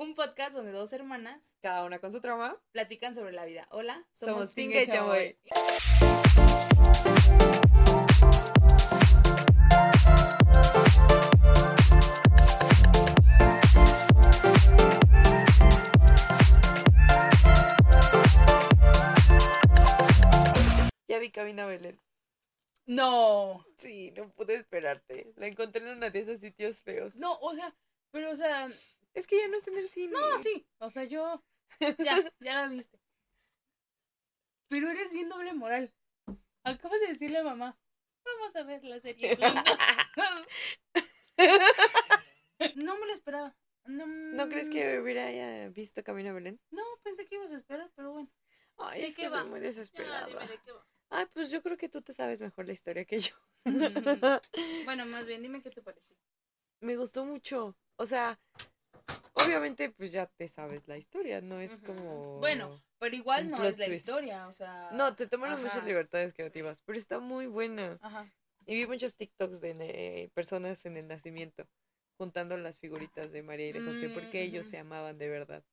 un podcast donde dos hermanas Cada una con su trauma. platican sobre la vida. Hola, Somos Tinga Tinga y Chamoy. Ya vi Camina Belén. No, Sí, no pude esperarte. La encontré en uno de esos sitios feos. no, o sea, pero o sea, Es que ya no está en el cine. no, sí, o sea, yo ya, ya la viste. Pero eres bien doble moral. Acabas de decirle a mamá, vamos a ver la serie. Glinda". no me lo esperaba. No, ¿No crees que hubiera haya visto Camina Belén? No, pensé que ibas a esperar, pero bueno. Ay, ¿De es que va? soy muy Ya, desesperada. dime de va. Ay, pues yo creo que tú te sabes mejor la historia que yo. Bueno, más bien, dime qué te pareció. Me gustó mucho. O sea, obviamente pues ya te sabes la historia, no es como... Bueno, pero igual no es la twist. historia, o sea. No, te tomaron muchas Ajá. libertades creativas, pero está muy buena. Ajá. Y vi muchos TikToks de eh, personas en el nacimiento juntando las figuritas de María y de José porque Mm, ellos ujú. se amaban de verdad.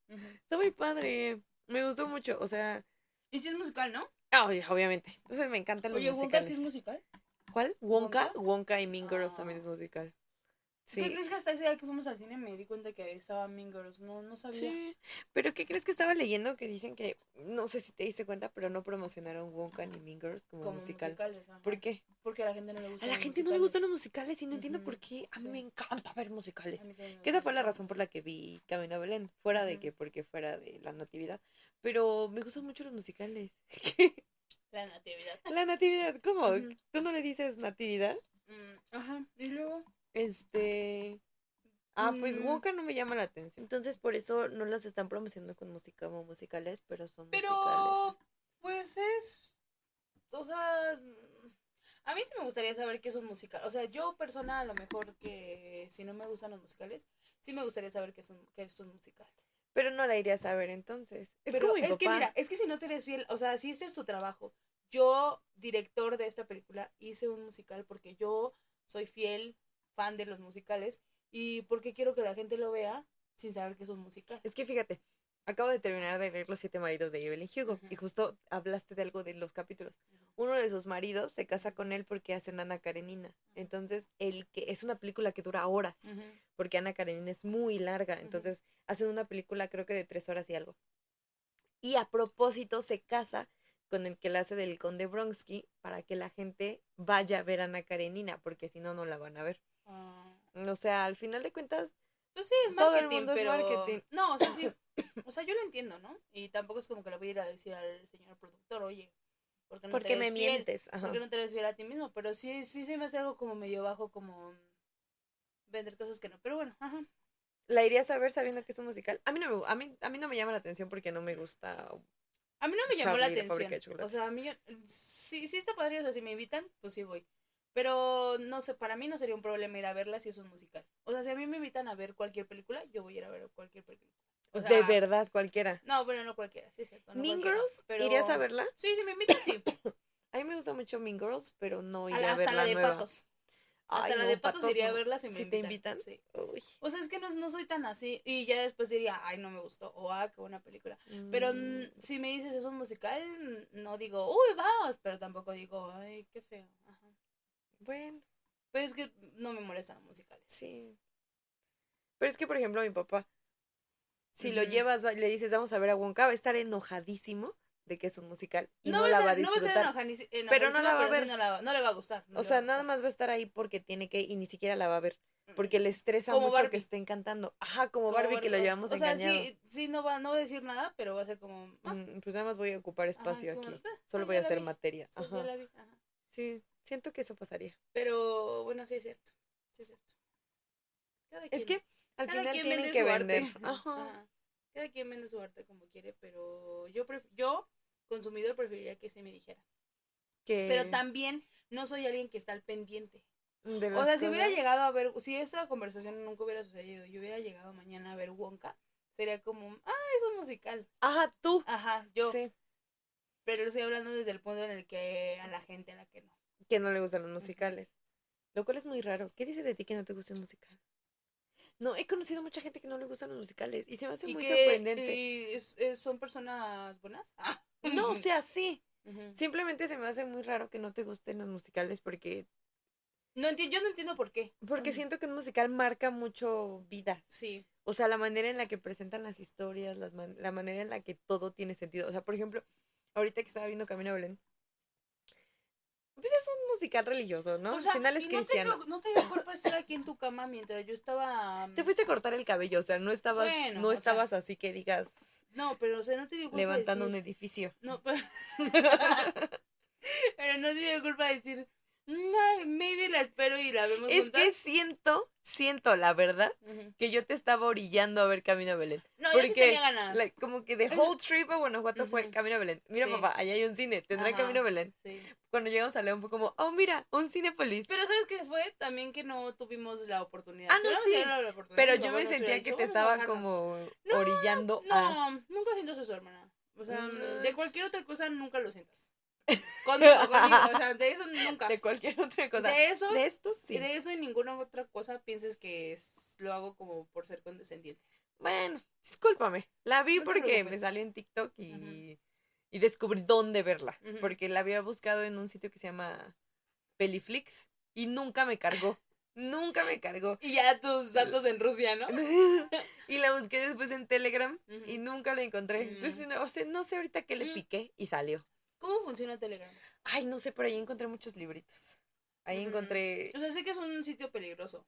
Está muy padre. Me gustó mucho, o sea, Y si es musical, ¿no? ay, obviamente. Entonces me encantan los Oye, Wonka sí es musical. ¿Cuál? Wonka. ¿Wonka? Wonka y Mean Girls Ah. también es musical. ¿Qué Sí. crees que hasta ese día que fuimos al cine me di cuenta que estaba Mean Girls? No, no sabía. Sí. Pero ¿qué crees que estaba leyendo? Que dicen que, no sé si te diste cuenta, pero no promocionaron Wonka ni Mean Girls como, Como musical. musicales. ajá. ¿Por qué? Porque a la gente no le gusta. A la gente no le gustan los musicales y no entiendo Ujú, por qué. A mí sí. me encanta ver musicales. Que esa fue la razón por la que vi Camino a Belén. Fuera de Ujú. que porque fuera de la natividad. Pero me gustan mucho los musicales. La natividad. la natividad, ¿cómo? Ujú. ¿Tú no le dices natividad? Mm, ajá. Y luego. Este. Ah, pues Mm. Wonka no me llama la atención. Entonces por eso no las están promocionando con música como musicales, pero son Pero. musicales. Pues es. O sea. A mí sí me gustaría saber qué es un musical. O sea, yo, persona, a lo mejor que si no me gustan los musicales, sí me gustaría saber qué es un, qué es un musical. Pero no la irías a ver entonces. Es Pero como mi es que mira, es que si no te eres fiel, o sea, si este es tu trabajo, yo, director de esta película, hice un musical porque yo soy fiel fan de los musicales y porque quiero que la gente lo vea sin saber que es un musical. Es que fíjate, acabo de terminar de leer Los siete maridos de Evelyn Hugo y justo hablaste de algo de los capítulos. Uno de sus maridos se casa con él porque hacen Ana Karenina. Entonces, el que es una película que dura horas, porque Ana Karenina es muy larga. Entonces, hacen una película creo que de tres horas y algo. Y a propósito se casa con el que la hace del Conde Bronsky para que la gente vaya a ver a Ana Karenina, porque si no, no la van a ver. O sea, al final de cuentas, Pues sí, es Todo el mundo es pero... marketing. No, o sea, sí. O sea, yo lo entiendo, ¿no? Y tampoco es como que le voy a ir a decir al señor productor, oye, ¿por qué no ¿por te me fiel? mientes? Ajá. ¿Por qué no te eres fiel a ti mismo? Pero sí, sí se me hace algo como medio bajo, como vender cosas que no. Pero bueno, ajá. ¿La irías a ver sabiendo que es un musical? A mí no me, a mí, a mí no me llama la atención porque no me gusta. A mí no me llamó la Charlie la atención. O sea, a mí yo- sí, sí está padre, o sea, si me invitan, pues sí voy. Pero no sé, para mí no sería un problema ir a verla si es un musical. O sea, si a mí me invitan a ver cualquier película, yo voy a ir a ver cualquier película. O de verdad, cualquiera. No, bueno, no cualquiera, sí es cierto. no mean Girls, pero- ¿irías a verla? Sí, si me invitan, sí. A mí me gusta mucho Mean Girls, pero no A iría la- a, ver hasta la, de nueva. patos. Hasta Ay, la no, de patos, iría a verla si me ¿Si invitan. te invitan? Sí. O sea, es que no, no soy tan así. Y ya después diría, ay, no me gustó. O ah, qué buena película. Pero Mm, mm, si me dices es un musical, no digo, uy, vamos. Pero tampoco digo, ay, qué feo. Ajá. Bueno, Pero es que no me molestan los musicales. sí. Pero es que, por ejemplo, mi papá, si lo llevas, va- le dices, vamos a ver a Wonka, va a estar enojadísimo de que es un musical y no, va a la va a no va a disfrutar. estar Pero no la va a ver. No, la va- no le va a gustar. no o sea, nada más va a estar ahí porque tiene que y ni siquiera la va a ver. Porque le estresa Como mucho Barbie. que estén cantando. Ajá, como, Como Barbie, que lo llevamos O sea, engañado. sí, sí, no va, no va a decir nada, pero va a ser como. ah, Mm, Pues nada más voy a ocupar ajá, es espacio como, aquí. "Ah, Solo ah, voy a hacer vi, materia. sí, ya Ajá. la vi", ajá. Sí, siento que eso pasaría. Pero bueno, sí es cierto. Sí es cierto. Cada Es quien- que al cada final quien tienen vende que su vender. arte. Ajá. Ajá. Cada quien vende su arte como quiere, pero yo pref- yo consumidor preferiría que sí me dijera. Que Pero también no soy alguien que está al pendiente. de O sea, si hubiera llegado a ver, si esta conversación nunca hubiera sucedido, yo hubiera llegado mañana a ver Wonka, sería como, ah, es un musical. Ajá, tú. Ajá, yo. Sí. Pero lo estoy hablando desde el punto en el que a la gente a la que no. Que no le gustan los musicales. Lo cual es muy raro. ¿Qué dice de ti que no te gusta un musical? No, he conocido mucha gente que no le gustan los musicales y se me hace ¿Y muy que sorprendente. y es- es- son personas buenas? Ah. No, o sea, sí. Simplemente se me hace muy raro que no te gusten los musicales porque No yo no entiendo por qué. porque siento que un musical marca mucho vida. Sí. O sea, la manera en la que presentan las historias, las man- la manera en la que todo tiene sentido. O sea, por ejemplo, ahorita que estaba viendo Camino a Belén, pues es un musical religioso, ¿no? O sea, Al final es y no te, cristiano. dio- no te dio culpa estar aquí en tu cama mientras yo estaba... Te fuiste a cortar el cabello, o sea, no estabas, Bueno, no sea, estabas así que digas No, pero o sea, no te dio culpa levantando un edificio. No, pero... pero no te dio culpa decir... "No, maybe la espero y la vemos Es juntas". que siento, siento la verdad, que yo te estaba orillando a ver Camino a Belén. No, yo sí Porque, tenía ganas. como que the whole trip a Guanajuato fue Ujú. Camino a Belén. Mira, Sí. papá, allá hay un cine, tendrá Ajá. Camino a Belén. Sí. Cuando llegamos a León fue como, oh, mira, un Cinepolis. Pero ¿sabes qué fue? También que no tuvimos la oportunidad. Ah, no, sí. oportunidad, Pero yo me sentía que dicho, te "Vamos a estaba bajarnos". como No, orillando No, a... nunca sientes eso, hermana. O sea, No, de cualquier otra cosa nunca lo sientas. Conmigo, conmigo. O sea, de eso nunca. De cualquier otra cosa. De eso, De esto sí. de eso y ninguna otra cosa pienses que es- lo hago como por ser condescendiente. Bueno, discúlpame. La vi No porque me salió en TikTok y, y descubrí dónde verla. Porque la había buscado en un sitio que se llama Peliflix y nunca me cargó. nunca me cargó. Y ya tus datos en Rusia, ¿no? y la busqué después en Telegram y nunca la encontré. Mm. Entonces, no, o sea, no sé ahorita qué le Mm. piqué y salió. ¿Cómo funciona Telegram? Ay, no sé, por ahí encontré muchos libritos. Ahí encontré O sea, sé que es un sitio peligroso.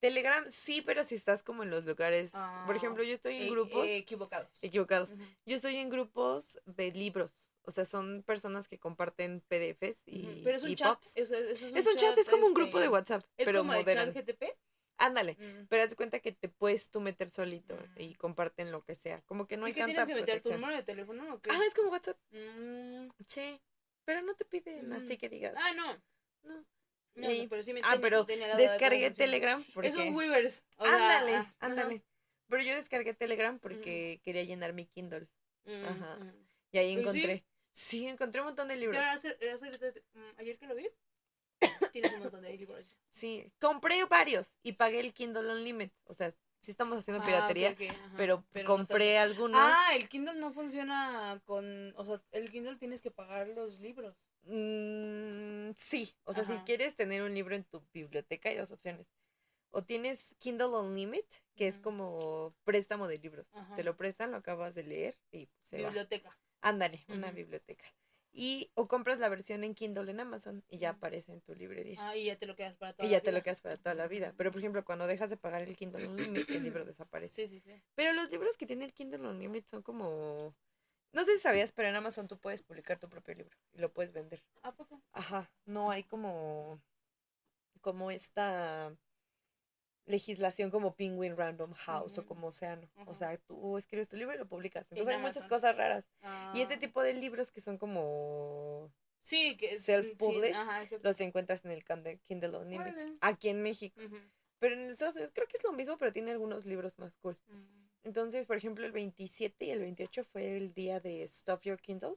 Telegram, sí, pero si estás como en los lugares. Ah, por ejemplo, yo estoy en Eh, grupos eh, equivocados. equivocados. Yo estoy en grupos de libros. O sea, son personas que comparten PDFs y. Pero es un chat. Eso, es- un chat, es como un grupo de este, WhatsApp, Es pero como el moderno. chat GTP. Ándale. Mm. Pero haz cuenta que te puedes tú meter solito Mm. y comparten lo que sea. Como que no ¿Y hay qué tanta tienes que meter? ¿Tu número de teléfono o qué? Ah, es como WhatsApp. Mm, Sí. Pero no te piden Mm. así que digas. Ah, no. No. No, Y- no, pero sí me ah, pero de Descargué. Telegram porque... Es un Weavers. o sea, ándale, ajá. ándale. Pero yo descargué Telegram porque quería llenar mi Kindle. Ajá. Y ahí ¿Y sí? encontré. Sí, encontré un montón de libros. Ayer que lo vi, tienes un montón de libros. Sí, compré varios y pagué el Kindle Unlimited. O sea, sí estamos haciendo Ah, piratería, pero, no compré algunos. Ah, el Kindle no funciona con. O sea, el Kindle tienes que pagar los libros. Mm, sí, o sea, si quieres tener un libro en tu biblioteca hay dos opciones. O tienes Kindle Unlimited, que es como préstamo de libros. Ajá. Te lo prestan, lo acabas de leer y se va. Biblioteca. Ándale, una biblioteca. Y o compras la versión en Kindle en Amazon y ya aparece en tu librería. Ah, y ya te lo quedas para toda y la ya te lo vida. quedas para toda la vida. Pero por ejemplo, cuando dejas de pagar el Kindle Unlimited, el libro desaparece. Sí, sí, sí. Pero los libros que tiene el Kindle Unlimited son como... No sé si sabías, pero en Amazon tú puedes publicar tu propio libro y lo puedes vender. ¿A poco? Ajá, no hay como... Como esta legislación como Penguin Random House o como Océano. O sea, tú escribes tu libro y lo publicas. En Entonces hay muchas cosas raras. Y este Ah. tipo de libros que son como... Sí, que self-published, sí. Los encuentras en el Kindle Kindle Unlimited. Órale. Aquí en México. Ujú. Pero en Estados Unidos creo que es lo mismo, pero tiene algunos libros más cool. Mm, Entonces, por ejemplo, el 27 y el 28 fue el día de Stuff Your Kindle,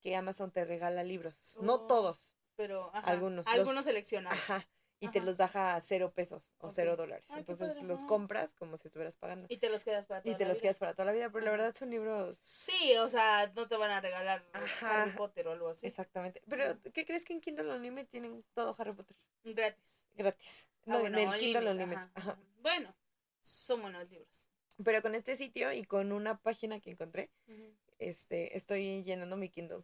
que Amazon te regala libros. No Oh, todos, Pero, ajá, Algunos, Algunos, los- seleccionados. ajá, y te los deja a cero pesos o cero dólares. Ay, Entonces los compras como si estuvieras pagando. Y te los quedas para toda Y te la los vida. quedas para toda la vida, pero la verdad son libros... Sí, o sea, no te van a regalar Ajá. Harry Potter o algo así. Exactamente. Pero. ¿qué crees que en Kindle Unlimited tienen todo Harry Potter? Gratis. Gratis. Ah, No, bueno, en el Kindle Unlimited, ajá. Bueno, son buenos libros. Pero con este sitio y con una página que encontré, este, estoy llenando mi Kindle.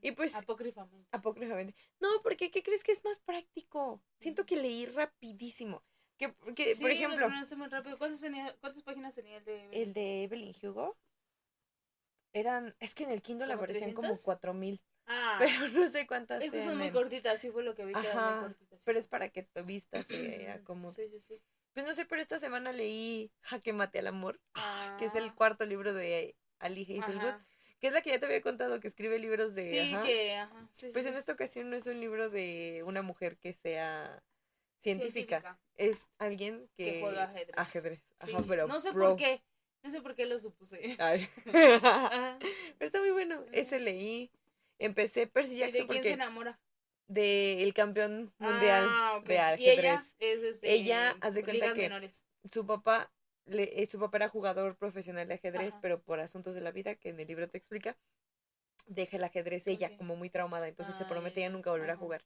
Y pues, Apócrifamente. apócrifamente. No, porque ¿qué crees que es más práctico? Siento que leí rapidísimo. Que, que, Sí, por lo ejemplo, pronuncié muy rápido. ¿Cuántas, tenía- ¿Cuántas páginas tenía el de el de Evelyn Hugo eran, es que en el Kindle ¿Como aparecían como 300? cuatro mil, Ah, pero no sé cuántas es que son muy en- cortitas, sí fue lo que vi que eran muy cortitas. Pero es para que tu vista se como Sí, sí, sí. Pues no sé, pero esta semana leí Jaque Mate al Amor, que es el Ah, cuarto libro de Ali Hazelwood, ajá. Que es la que ya te había contado que escribe libros de... Sí, ajá. que, ajá. Sí, Pues sí, en esta ocasión no es un libro de una mujer que sea científica, es alguien que, Que juega ajedrez. ajedrez. Sí. Ajá, pero no sé por qué. No sé por qué lo supuse. Ay. Pero está muy bueno. Ese leí. Empecé Percy ¿Y Jackson de quién se enamora? del campeón mundial Ah, de Y ajedrez. ella es este, Ella, haz de cuenta que- menores. su papá, le, eh, su papá era jugador profesional de ajedrez, Ajá. pero por asuntos de la vida, que en el libro te explica, deja el ajedrez ella, Ok. como muy traumada, entonces se Ay, promete ya nunca volver a ajá. jugar.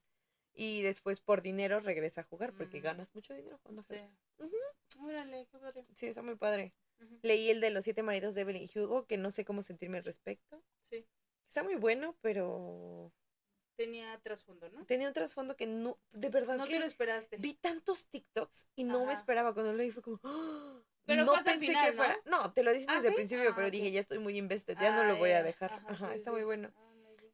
Y después por dinero regresa a jugar, porque Mm. ganas mucho dinero cuando Sí. juegas. Ujú. Órale, qué padre. Sí, está muy padre. Ujú. Leí el de los siete maridos de Evelyn Hugo, que no sé cómo sentirme al respecto. Sí. Está muy bueno, pero Tenía trasfondo, ¿no? tenía un trasfondo que no, de verdad No que te lo esperaste. vi tantos TikToks y no me Ajá. esperaba cuando leí fue como ¡ah! Pero no pensé final, que fuera no te lo dicen ¿Ah, desde el sí? principio Ah, pero ok. dije ya estoy muy invested ya no Ah, lo voy a dejar Ajá, Ajá, sí, está sí. muy bueno Ah,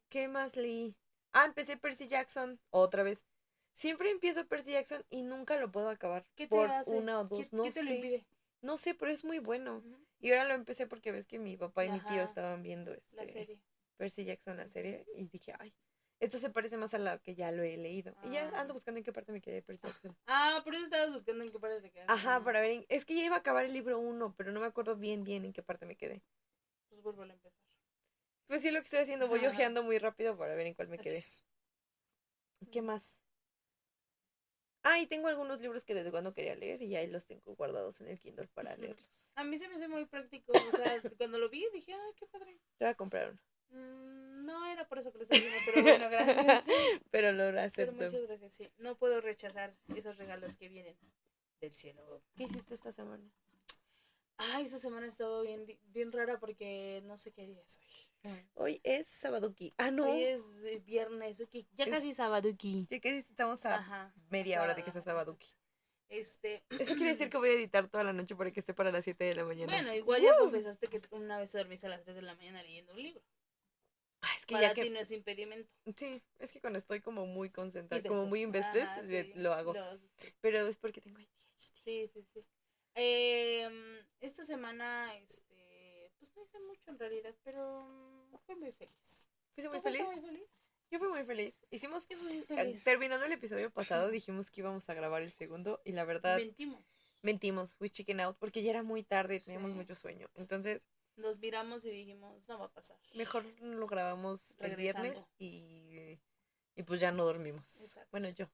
qué más leí ah empecé Percy Jackson otra vez siempre empiezo Percy Jackson y nunca lo puedo acabar ¿Qué te por hace? una o dos ¿Qué, no qué te lo sé impide? no sé pero es muy bueno y ahora lo empecé porque ves que mi papá y mi tío estaban viendo La este serie. Percy Jackson la serie y dije ay esta se parece más a la que ya lo he leído y ya Ah. ando buscando en qué parte me quedé de Percy Jackson Ah, por eso estabas buscando en qué parte te quedaste. Ajá, para ver. en- Es que ya iba a acabar el libro uno, pero no me acuerdo bien, bien en qué parte me quedé. Pues vuelvo a empezar. Pues sí, lo que estoy haciendo, voy ojeando muy rápido para ver en cuál me Así quedé. es. ¿Qué más? Ah, y tengo algunos libros que desde cuando quería leer y ahí los tengo guardados en el Kindle para leerlos. A mí se me hace muy práctico. O sea, cuando lo vi dije, ay, qué padre. Te voy a comprar uno. Mm, no era por eso que lo estaba haciendo, pero bueno, gracias. Pero lo Pero acepto. muchas gracias, sí. No puedo rechazar esos regalos que vienen del cielo. ¿Qué hiciste esta semana? Ay, esta semana estaba bien, bien rara porque no sé qué día es hoy. Hoy es Sabaduki. Ah, no. Hoy es eh, viernes, ok, ya Es- casi sabaduki. Ya que estamos a Ajá. media hora de que sea Sabaduki. Este, Eso quiere decir que voy a editar toda la noche para que esté para las 7 de la mañana. bueno, igual ya confesaste que una vez te dormiste a las 3 de la mañana leyendo un libro. Ah, es que Para ya que ti no es impedimento. Sí, es que cuando estoy como muy concentrada, Invested. como muy invested, Ajá, eh, sí, lo hago. Pero es porque tengo ADHD. Sí, sí, sí. Em, esta semana, este, pues no hice mucho en realidad, pero mm, fui muy feliz. Fuiste muy ¿Tú fuiste feliz. muy feliz? Yo fui muy feliz. Hicimos, muy eh, feliz. terminando el episodio pasado, dijimos que íbamos a grabar el segundo y la verdad Mentimos. mentimos, we chicken out porque ya era muy tarde y teníamos Sí. mucho sueño. Entonces, Nos miramos y dijimos, no va a pasar. mejor lo grabamos el viernes y, y pues ya no dormimos. Exacto. Bueno, yo.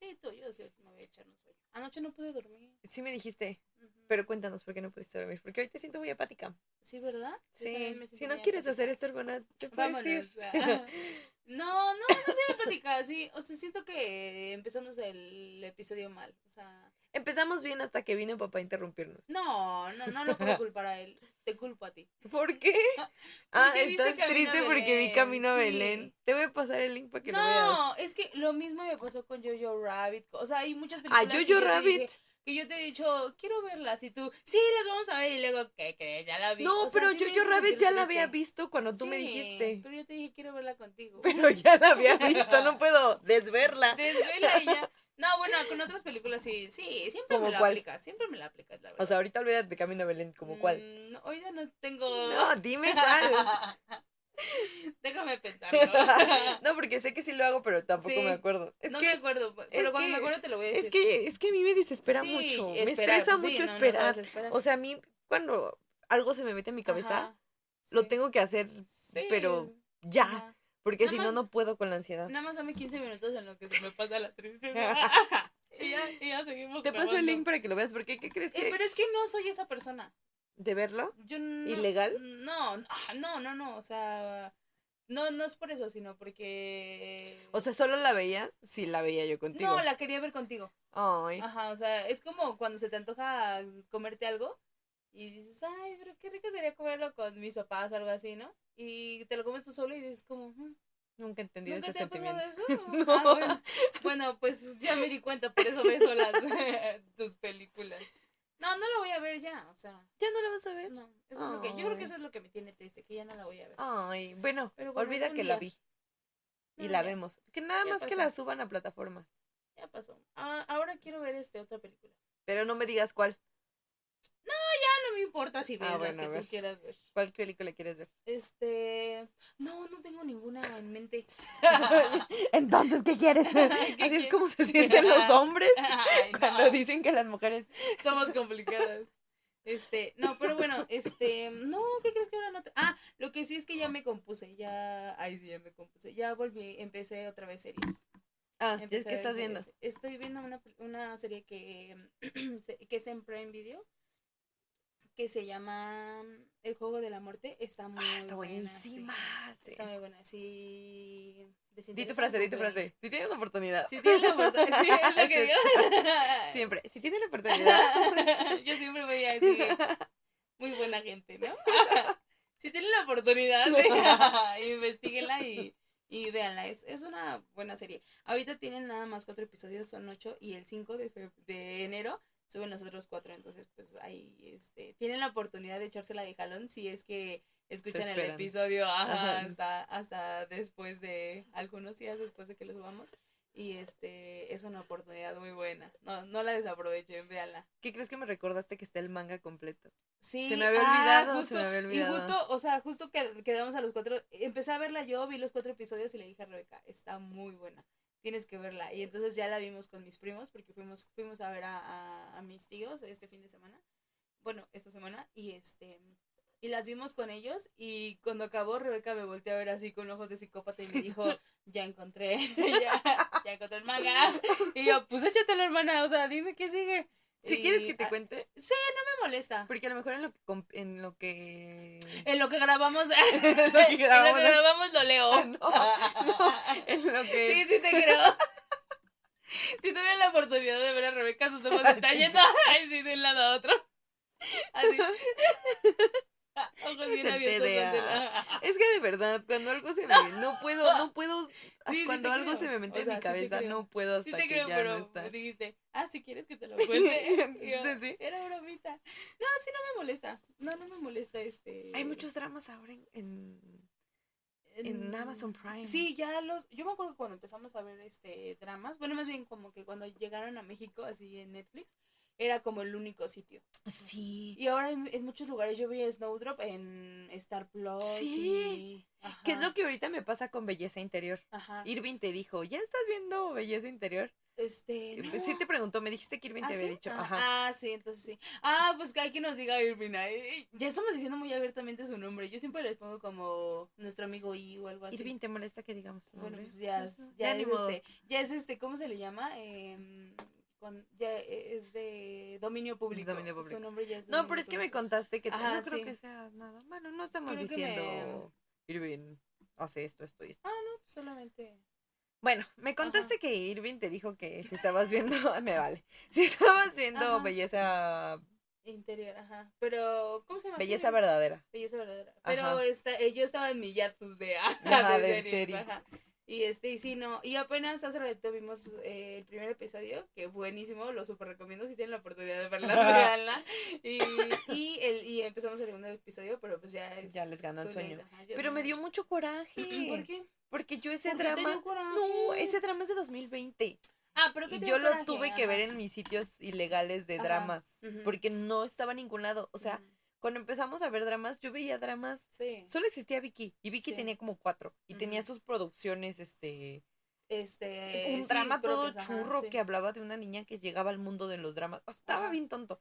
Sí, tú, yo sí me voy a echar un sueño. Anoche no pude dormir. Sí me dijiste, pero cuéntanos por qué no pudiste dormir. Porque hoy te siento muy apática. Sí, ¿verdad? Sí, si no quieres apática. hacer esto, hermana, te puedes ir. No, no, no se me platica, sí. O sea, siento que empezamos el episodio mal. O sea, Empezamos bien hasta que vino papá a interrumpirnos. no, no, no lo puedo culpar a él. Te culpo a ti. ¿Por qué? Ah, estás triste porque vi Camino a sí. Belén. Te voy a pasar el link para que lo veas. No, es que lo mismo me pasó con Jojo Rabbit. O sea, hay muchas Ah, películas. que Jojo Rabbit. dije- que yo te he dicho, quiero verlas. Y tú, sí, las vamos a ver. Y luego, ¿qué crees? Ya la vi. No, O sea, pero sí Jojo Rabbit ya la había visto cuando tú me dijiste. Pero yo te dije, quiero verla contigo. Pero ya la había visto, no puedo desverla. Desvela y ya. No, bueno, con otras películas sí, sí, siempre ¿Como me la cuál? aplicas, siempre me la aplicas, la verdad. O sea, ahorita olvídate de Camino a Belén, como cuál. Mm, no, hoy ya no tengo... No, dime cuál. Déjame pensarlo. No, porque sé que sí lo hago, pero tampoco Sí. me acuerdo. Es no que, me acuerdo, pero cuando que- me acuerdo te lo voy a decir. es que, es que a mí me desespera Sí, mucho. me estresa mucho no, no esperar. O sea, a mí, cuando algo se me mete en mi cabeza, Ajá, lo tengo que hacer pero ya. ajá. Porque si no, no puedo con la ansiedad. Nada más dame 15 minutos en lo que se me pasa la tristeza. y, ya, y ya seguimos Te paso el link para que lo veas, porque ¿qué crees Eh, que pero es que no soy esa persona. de verlo? Yo no, ¿Ilegal? No, ah, no, no, no, o sea, no, no es por eso, sino porque... O sea, solo la veía si la veía yo contigo. no, la quería ver contigo. Ay, Ajá, o sea, es como cuando se te antoja comerte algo y dices, ay, pero qué rico sería comerlo con mis papás o algo así, ¿no? Y te lo comes tú solo y dices como, "Mm, nunca he entendido ¿nunca ese te sentimiento. eso? No. Ah, bueno. Bueno, pues ya me di cuenta, por eso ves solas tus películas. No, no la voy a ver ya, o sea, ¿Ya no la vas a ver? no, eso es lo que, yo creo que eso es lo que me tiene triste, que ya no la voy a ver. Ay, bueno, Pero bueno, olvida que la vi. Y No, la ya. vemos. Que nada Ya más que la suban a plataformas. Ya pasó. Ah, ahora quiero ver este otra película. Pero no me digas cuál. No me importa si ves Ah, las que tú quieras ver. ¿Cuál película quieres ver? Este, no, no tengo ninguna en mente. Entonces, ¿qué quieres? ¿Qué Así es como se sienten los hombres Ay, cuando no, dicen que las mujeres. somos complicadas. Este, no, pero bueno, este, no, ¿qué crees que ahora no te... Ah, lo que sí es que ya me compuse, ya, ay sí, ya me compuse, ya volví, empecé otra vez series. Ah, ya es Empecé que estás viendo. Estoy viendo una, una serie que, que es en Prime Video, que se llama El Juego de la Muerte. Está muy Ah, está buena, buenísima. sí. Está muy buena, sí. Di tu frase, di tu frase. Si tienes la oportunidad. Si tienes la oportunidad, sí, es lo que digo. Siempre. Si tienes la oportunidad. Yo siempre voy a decir, muy buena gente, ¿no? si tienen la oportunidad, de, investiguenla y, y véanla. Es, es una buena serie. Ahorita tienen nada más cuatro episodios, son ocho, y el 5 de, de enero suben los otros cuatro. Entonces, pues ahí este, tienen la oportunidad de echársela de jalón si es que escuchan el episodio ajá, hasta, hasta después de algunos días después de que lo subamos. Y este es una oportunidad muy buena. No, no la desaprovechen, véanla. ¿Qué crees que me recordaste que está el manga completo? Sí, Se me había ah, olvidado, se justo, me había olvidado. Y justo, o sea, justo que quedamos a los cuatro. Empecé a verla yo, vi los cuatro episodios y le dije a Rebeca, está muy buena, tienes que verla. Y entonces ya la vimos con mis primos, porque fuimos, fuimos a ver a, a, a mis tíos este fin de semana. Bueno, esta semana, y este. Y las vimos con ellos, y cuando acabó, Rebeca me volteó a ver así con ojos de psicópata y me dijo, ya encontré, ya, ya encontré el manga. Y yo, pues échatelo, hermana, o sea, dime qué sigue. Si Y, quieres que te ah, cuente, Sí, no me molesta. porque a lo mejor en lo que en lo que En lo que grabamos, lo en lo que grabamos, lo leo. Ah, no, no, en lo que Sí, sí te creo. Si tuvieran la oportunidad de ver a Rebeca, sus ojos están Sí. yendo así de un lado a otro. Así. Ojos Es abiertos. La- que de verdad, cuando algo se me no puedo, no puedo Sí, cuando algo creo. se me mete O en mi cabeza, no puedo hasta Sí te que creo, ya pero no está. dijiste, ah, si quieres que te lo cuente. Yo. Era bromita. No, sí, no me molesta. No, no me molesta este. Hay muchos dramas ahora en, en, en Amazon Prime. Sí, ya los. Yo me acuerdo que cuando empezamos a ver este dramas, bueno, más bien como que cuando llegaron a México, así en Netflix, era como el único sitio. Sí. Y ahora en, en muchos lugares yo vi Snowdrop en Star Plus. Sí. y- ¿Qué es lo que ahorita me pasa con Belleza Interior? Ajá. Irving te dijo, ¿ya estás viendo Belleza Interior? Este. no. Sí te preguntó, me dijiste que Irving ¿Ah, te había sí? dicho. Ah, Ajá. ah, sí, entonces sí. Ah, pues que hay quien nos diga Irving. ay, Ya estamos diciendo muy abiertamente su nombre. Yo siempre les pongo como nuestro amigo I o algo así. Irving, ¿te molesta que digamos tu Bueno, pues ya, Pues, ya, ni es este, ya es este, ¿cómo se le llama? Em, con- ya es de dominio público. dominio público. Su nombre ya es No, pero es que me contaste que Ajá, no creo sí. que sea nada. Bueno, no estamos Creo diciendo Irving hace esto, esto y esto. Ah, no, pues solamente. Bueno, me contaste que Irving te dijo que si estabas viendo, me vale. Si estabas viendo Ajá. belleza, Interior, ajá. Pero, ¿cómo se llama? belleza Sí, verdadera. Belleza verdadera. Pero esta, eh, yo estaba en mi hiatus de, Ajá, de de series, serie. ajá. Y este, y sí, no. Y apenas hace rato vimos eh, el primer episodio, que buenísimo, lo super recomiendo si tienen la oportunidad de verla. Y, y, el, y empezamos el segundo episodio, pero pues ya es. Ya les ganó el sueño. ajá, Pero me dio mucho. coraje. ¿Por qué? Porque yo ese ¿Por qué drama. No, ese drama es de 2020. Ah, pero ¿qué Y yo lo tuve que ver en mis sitios ilegales de Ajá, dramas. Porque no estaba en ningún lado. O sea, cuando empezamos a ver dramas, yo veía dramas. Sí. Solo existía Vicky. Y Vicky Sí. tenía como cuatro. Y tenía sus producciones, este. Este. un sí, drama todo churro que hablaba de una niña que llegaba al mundo de los dramas. O sea, estaba bien tonto.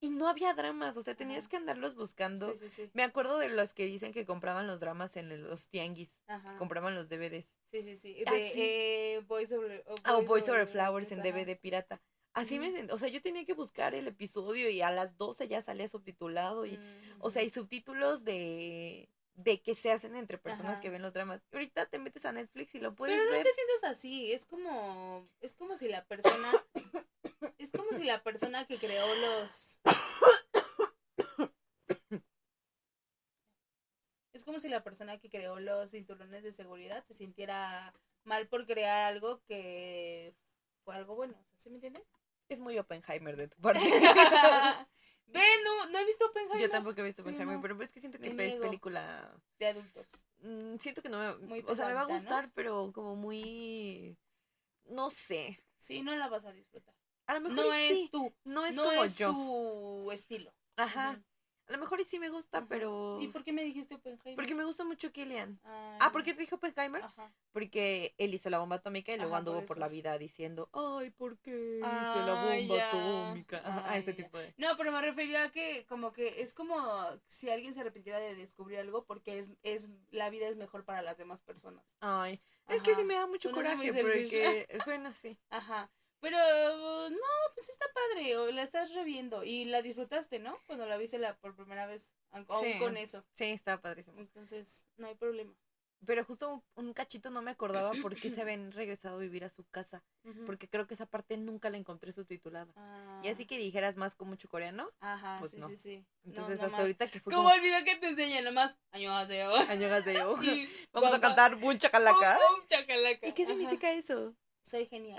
Y no había dramas, o sea, tenías Ajá. que andarlos buscando. Sí, sí, sí. Me acuerdo de los que dicen que compraban los dramas en los tianguis, Ajá. compraban los DVDs. Sí, sí, sí. Ah, De eh, Boys Over, Ah, o Boys Over Flowers en. DVD pirata. Así me Ujú. sent- o sea, yo tenía que buscar el episodio y a las 12 ya salía subtitulado y, o sea, y subtítulos de, de que se hacen entre personas Ajá. que ven los dramas. Ahorita te metes a Netflix y lo puedes Pero no ver. te sientes así, es como, es como si la persona, es como si la persona que creó los, es como si la persona que creó los cinturones de seguridad se sintiera mal por crear algo que fue algo bueno, ¿sí me entiendes? Es muy Oppenheimer de tu parte. Ve, no, no he visto Oppenheimer. Yo tampoco he visto Sí, Oppenheimer, no. pero es que siento que es película. De adultos. mm, siento que no me. Muy o sea, me va a gustar, pero como muy. No sé. Sí, no la vas a disfrutar. A lo mejor No es tú, No es no como es yo. tu estilo. Ajá. A lo mejor y sí me gusta, pero... ¿Y por qué me dijiste Oppenheimer? Porque me gusta mucho Killian. Ay, Ah, ¿por qué te dijo Oppenheimer? Ajá. Porque él hizo la bomba atómica y luego Ajá, anduvo por, la vida diciendo, ay, ¿por qué hice la Ay, bomba ya. atómica? Ajá, a Ay, ese ya. tipo de... No, pero me refería a que como que es como si alguien se arrepintiera de descubrir algo porque es, es la vida es mejor para las demás personas. Ay, es que sí me da mucho coraje porque, bueno, sí. Ajá. Pero no, pues está padre, o la estás reviendo y la disfrutaste, ¿no? Cuando la viste la por primera vez, aún Sí. con eso. Sí, estaba padrísimo. Entonces, no hay problema. Pero justo un, un cachito no me acordaba por qué se habían regresado a vivir a su casa. Porque creo que esa parte nunca la encontré subtitulada. Ah, Y así que dijeras más con mucho coreano. Ajá, pues sí, no. sí, sí. Entonces hasta ahorita que fue Como como... el video que te enseña nomás. De yo. Y Vamos a cantar un chacalaca. ¿Y qué Ajá. significa eso? Soy genial.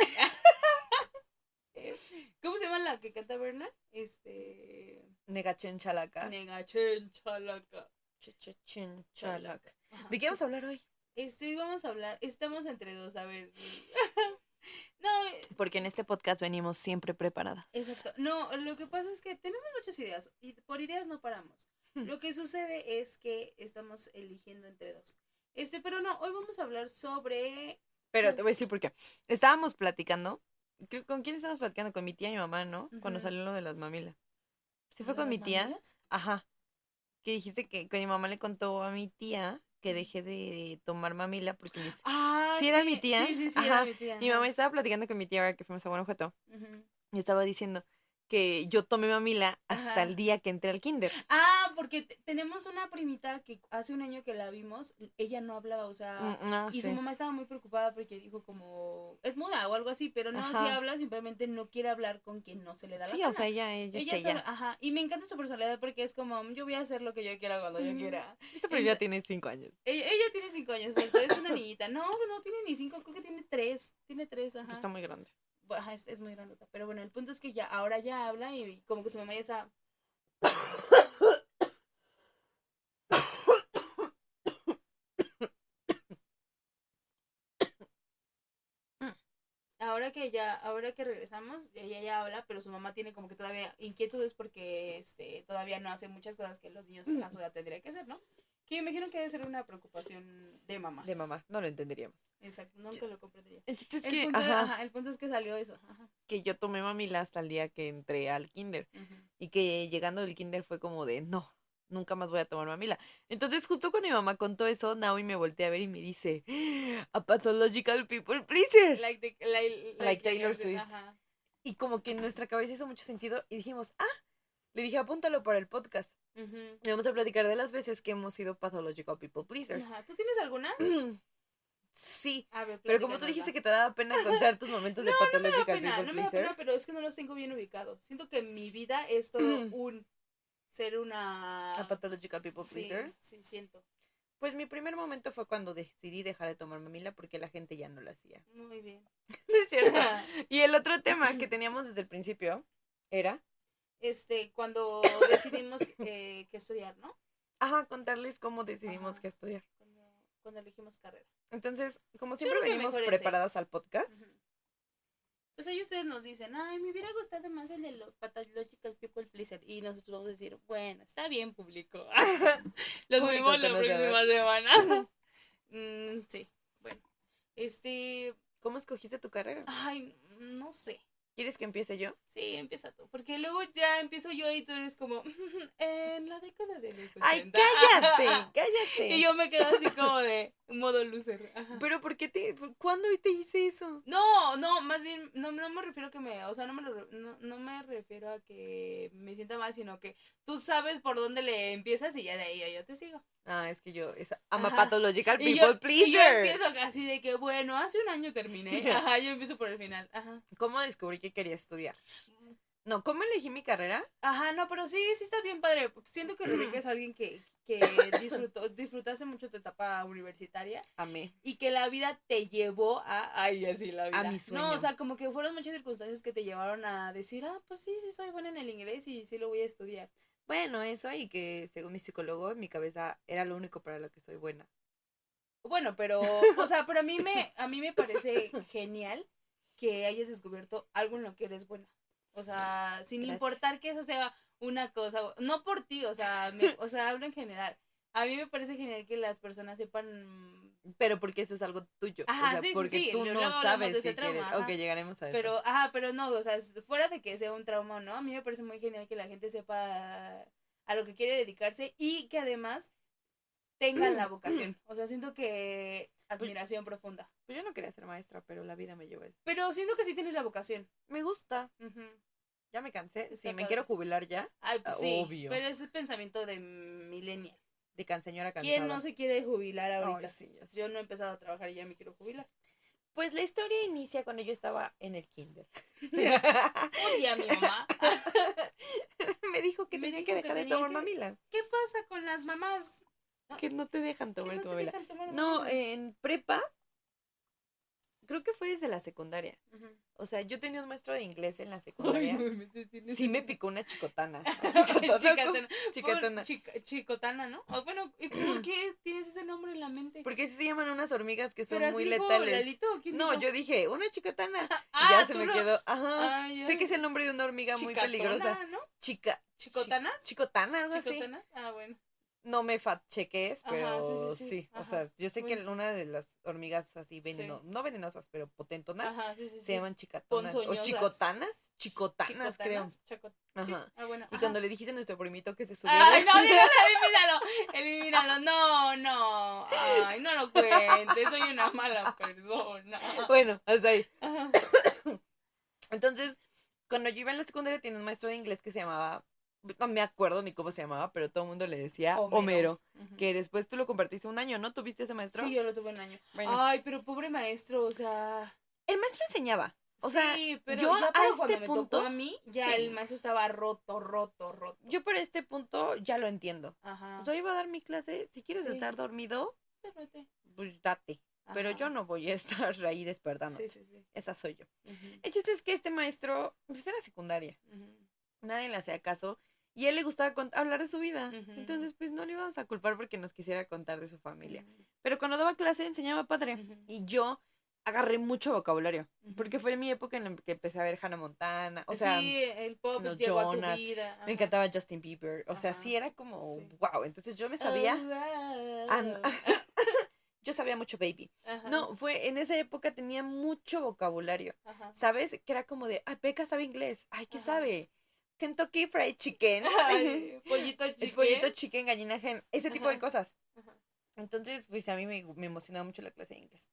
¿Cómo se llama la que canta Berna? Este. Negachen chalaca. Negachen chalaca. Chalaca. Ajá. ¿De qué vamos a hablar hoy? Este, hoy vamos a hablar. Estamos entre dos, a ver. no, Porque en este podcast venimos siempre preparadas. exacto. No, lo que pasa es que tenemos muchas ideas y por ideas no paramos. Hmm. Lo que sucede es que estamos eligiendo entre dos. Este, pero no, hoy vamos a hablar sobre. Pero te voy a decir por qué. Estábamos platicando. ¿Con quién estábamos platicando? Con mi tía y mi mamá, ¿no? Cuando salió lo de las mamilas. ¿Sí ¿lo fue con mi tía? mamilas? Ajá. Que dijiste que, que mi mamá le contó a mi tía que dejé de tomar mamila porque mis- Ah, ¿Sí era mi tía? Sí, sí, sí, Ajá. era mi tía. mi mamá estaba platicando con mi tía ahora que fuimos a Guanajuato Ujú. y estaba diciendo que yo tomé mamila hasta Ajá. el día que entré al kinder. Ah, porque te- tenemos una primita que hace un año que la vimos, ella no hablaba, o sea, Mm, no, y sí. su mamá estaba muy preocupada porque dijo como, es muda o algo así, pero no, Ajá. si habla, simplemente no quiere hablar con quien no se le da la Sí, gana. o sea, ella, ella, ella es ella. solo- ajá, y me encanta su personalidad porque es como, yo voy a hacer lo que yo quiera cuando yo Mm. quiera. Esta ya tiene cinco años. Ella, ella tiene cinco años, ¿cierto? Es una niñita. No, no tiene ni cinco, creo que tiene tres. Tiene tres, ajá. Está muy grande. Es muy grandota. Pero bueno, el punto es que ya, ahora ya habla y como que su mamá ya está. Ahora que ya, ahora que regresamos, ella ya habla, pero su mamá tiene como que todavía inquietudes porque este todavía no hace muchas cosas que los niños a su edad tendrían que hacer, ¿no? Que imagino que debe ser una preocupación de mamás. De mamá, no lo entenderíamos. Exacto, nunca lo comprendería. El chiste es El que, punto, ajá, ajá, el punto es que salió eso. Ajá. que yo tomé mamila hasta el día que entré al kinder. Y que llegando del kinder fue como de, no, nunca más voy a tomar mamila. Entonces justo cuando mi mamá contó eso, Naomi me volteé a ver y me dice, a pathological people pleaser. Like, the- like, Like Taylor Swift. Ajá. Y como que en nuestra cabeza hizo mucho sentido y dijimos, ah, le dije, apúntalo para el podcast. Y vamos a platicar de las veces que hemos sido pathological people pleasers. Ajá. ¿Tú tienes alguna? sí, A ver, pero como tú dijiste que te daba pena contar tus momentos de No me da pathological pena, people no me da pena, pero es que no los tengo bien ubicados. Siento que mi vida es todo un ser una A pathological people sí, pleaser. sí, siento. Pues mi primer momento fue cuando decidí dejar de tomar mamila porque la gente ya no lo hacía. Muy bien. No es cierto. Y el otro tema que teníamos desde el principio era, este, cuando decidimos eh, qué estudiar, ¿no? ajá, contarles cómo decidimos Ajá. qué estudiar. Cuando, cuando elegimos carrera. Entonces, como siempre venimos ese. preparadas al podcast. Pues ahí ustedes nos dicen, ay, me hubiera gustado más el de los Pathological People Pleaser. Y nosotros vamos a decir, bueno, está bien, público. Los subimos la próxima semana. Mm, sí, bueno. Este, ¿cómo escogiste tu carrera? ay, no sé. ¿Quieres que empiece yo? Sí, empieza tú. Porque luego ya empiezo yo y tú eres como, en la década de los 80. ¡Ay, cállate! ¡Cállate! y yo me quedo así como de modo loser. Ajá. ¿Pero por qué te... ¿Cuándo te hice eso? No, no, más bien, no, no me refiero a que me, o sea, no me, lo no, no me refiero a que me sienta mal, sino que tú sabes por dónde le empiezas y ya de ahí yo te sigo. Ah, es que yo... Es, I'm a Ajá. pathological Y people yo, y yo pleaser. empiezo así de que, bueno, hace un año terminé. Ajá, yo empiezo por el final. Ajá. ¿Cómo descubrí que quería estudiar? No, ¿cómo elegí mi carrera? Ajá, no, pero sí, sí está bien padre. Siento que Rebeca es alguien que, que disfrutó, disfrutaste mucho tu etapa universitaria Amé. y que la vida te llevó a, ay, así la vida. A mi No, sueño. o sea, como que fueron muchas circunstancias que te llevaron a decir, ah, pues sí, sí soy buena en el inglés y sí lo voy a estudiar. Bueno, eso y que según mi psicólogo, en mi cabeza era lo único para lo que soy buena. Bueno, pero, o sea, pero a mí me, a mí me parece genial que hayas descubierto algo en lo que eres buena. O sea, sin Gracias. importar que eso sea una cosa, no por ti, o sea, me- o sea, hablo en general. A mí me parece genial que las personas sepan, Pero porque eso es algo tuyo. Ajá, o sea, sí, sí, porque sí, tú no sabes si trauma, quieres. ajá. Ok, llegaremos a eso. pero, ajá, pero no, o sea, fuera de que sea un trauma o no, a mí me parece muy genial que la gente sepa a lo que quiere dedicarse y que además tengan la vocación. O sea, siento que admiración profunda. Pues yo no quería ser maestra, pero la vida me llevó a eso. Pero siento que sí tienes la vocación. Me gusta. Ujú. Ya me cansé. Si me padre. quiero jubilar ya, Ay, pues Ah, sí, obvio. pero ese es pensamiento de millennial. de canseñora cansada. ¿Quién no se quiere jubilar ahorita? Ay, sí. Yo no he empezado a trabajar y ya me quiero jubilar. Pues la historia inicia cuando yo estaba en el kinder. Un día mi mamá, me dijo que Me tenía dijo que que dejar de tomar que- mamila. ¿qué pasa con las mamás? Que no te dejan ¿Que tomar no tu mamila. tomar No, mamila? en prepa, creo que fue desde la secundaria. Ujú. O sea, yo tenía un maestro de inglés en la secundaria. Ay, Sí me picó una chicotana. Chicotana. Chicotana. Chicotana, ¿no? O bueno, ¿y por qué tienes ese nombre en la mente? Porque así se llaman unas hormigas que son ¿Pero muy letales. Lalito o quién No, dijo? yo dije, una chicotana. Y Ah, ya se tú me quedó. Ajá. Ay, Sé que es el nombre de una hormiga muy peligrosa. ¿no? Chica. ¿Chicotanas? chi- Chicotana, algo así. ¿Chicotana? Ah, bueno. No me fact cheques, Ajá, pero sí, sí, sí, sí. O Ajá. sea, yo sé que Bueno. una de las hormigas así Sí. veneno, no venenosas, pero potentonas, Ajá, se llaman chicatonas. O chicotanas. Chicotanas, creo. Chicotanas, chaco- sí, Ajá. Ah, bueno. Y ajá. cuando le dijiste a nuestro primito que se subió. Ay, no, digas, elimínalo, elimínalo, no, no, ay, no lo cuentes, soy una mala persona. Bueno, hasta ahí. Ajá. Entonces, cuando yo iba en la secundaria tenía un maestro de inglés que se llamaba, no me acuerdo ni cómo se llamaba, pero todo el mundo le decía Homero. Que después tú lo compartiste un año, ¿no? ¿Tuviste ese maestro? Sí, yo lo tuve un año. Bueno, Ay, pero pobre maestro, o sea. el maestro enseñaba. O sea, sí, pero yo ya a este me punto- tocó a mí, ya Sí. el maestro estaba roto, roto, roto. yo por este punto ya lo entiendo. Ajá. O sea, iba a dar mi clase, si quieres Sí. estar dormido, pues date. Pero yo no voy a estar ahí despertando. Sí, sí, sí. Esa soy yo. El chiste es que este maestro, pues era secundaria. Nadie le hacía caso. Y él le gustaba hablar de su vida. Ujú. Entonces, pues no le íbamos a culpar porque nos quisiera contar de su familia. Ujú, Pero cuando daba clase enseñaba padre. ujú, Y yo agarré mucho vocabulario. Porque fue mi época en la que empecé a ver Hannah Montana. O sea, sí, el pop los llegó a tu Jonas, vida. me encantaba Justin Bieber. O sea, Ajá. sí era como, Sí. wow. Entonces yo me sabía, An- yo sabía mucho baby. Ajá, No, fue, en esa época tenía mucho vocabulario. ajá. ¿Sabes? Que era como de, ay, Beca sabe inglés. Ay, ¿qué Ajá. sabe? Kentucky Fried Chicken. Ay, pollito chicken. pollito chicken, gallina gen. Ese tipo de cosas. Ajá. Entonces, pues a mí me, me emocionaba mucho la clase de inglés.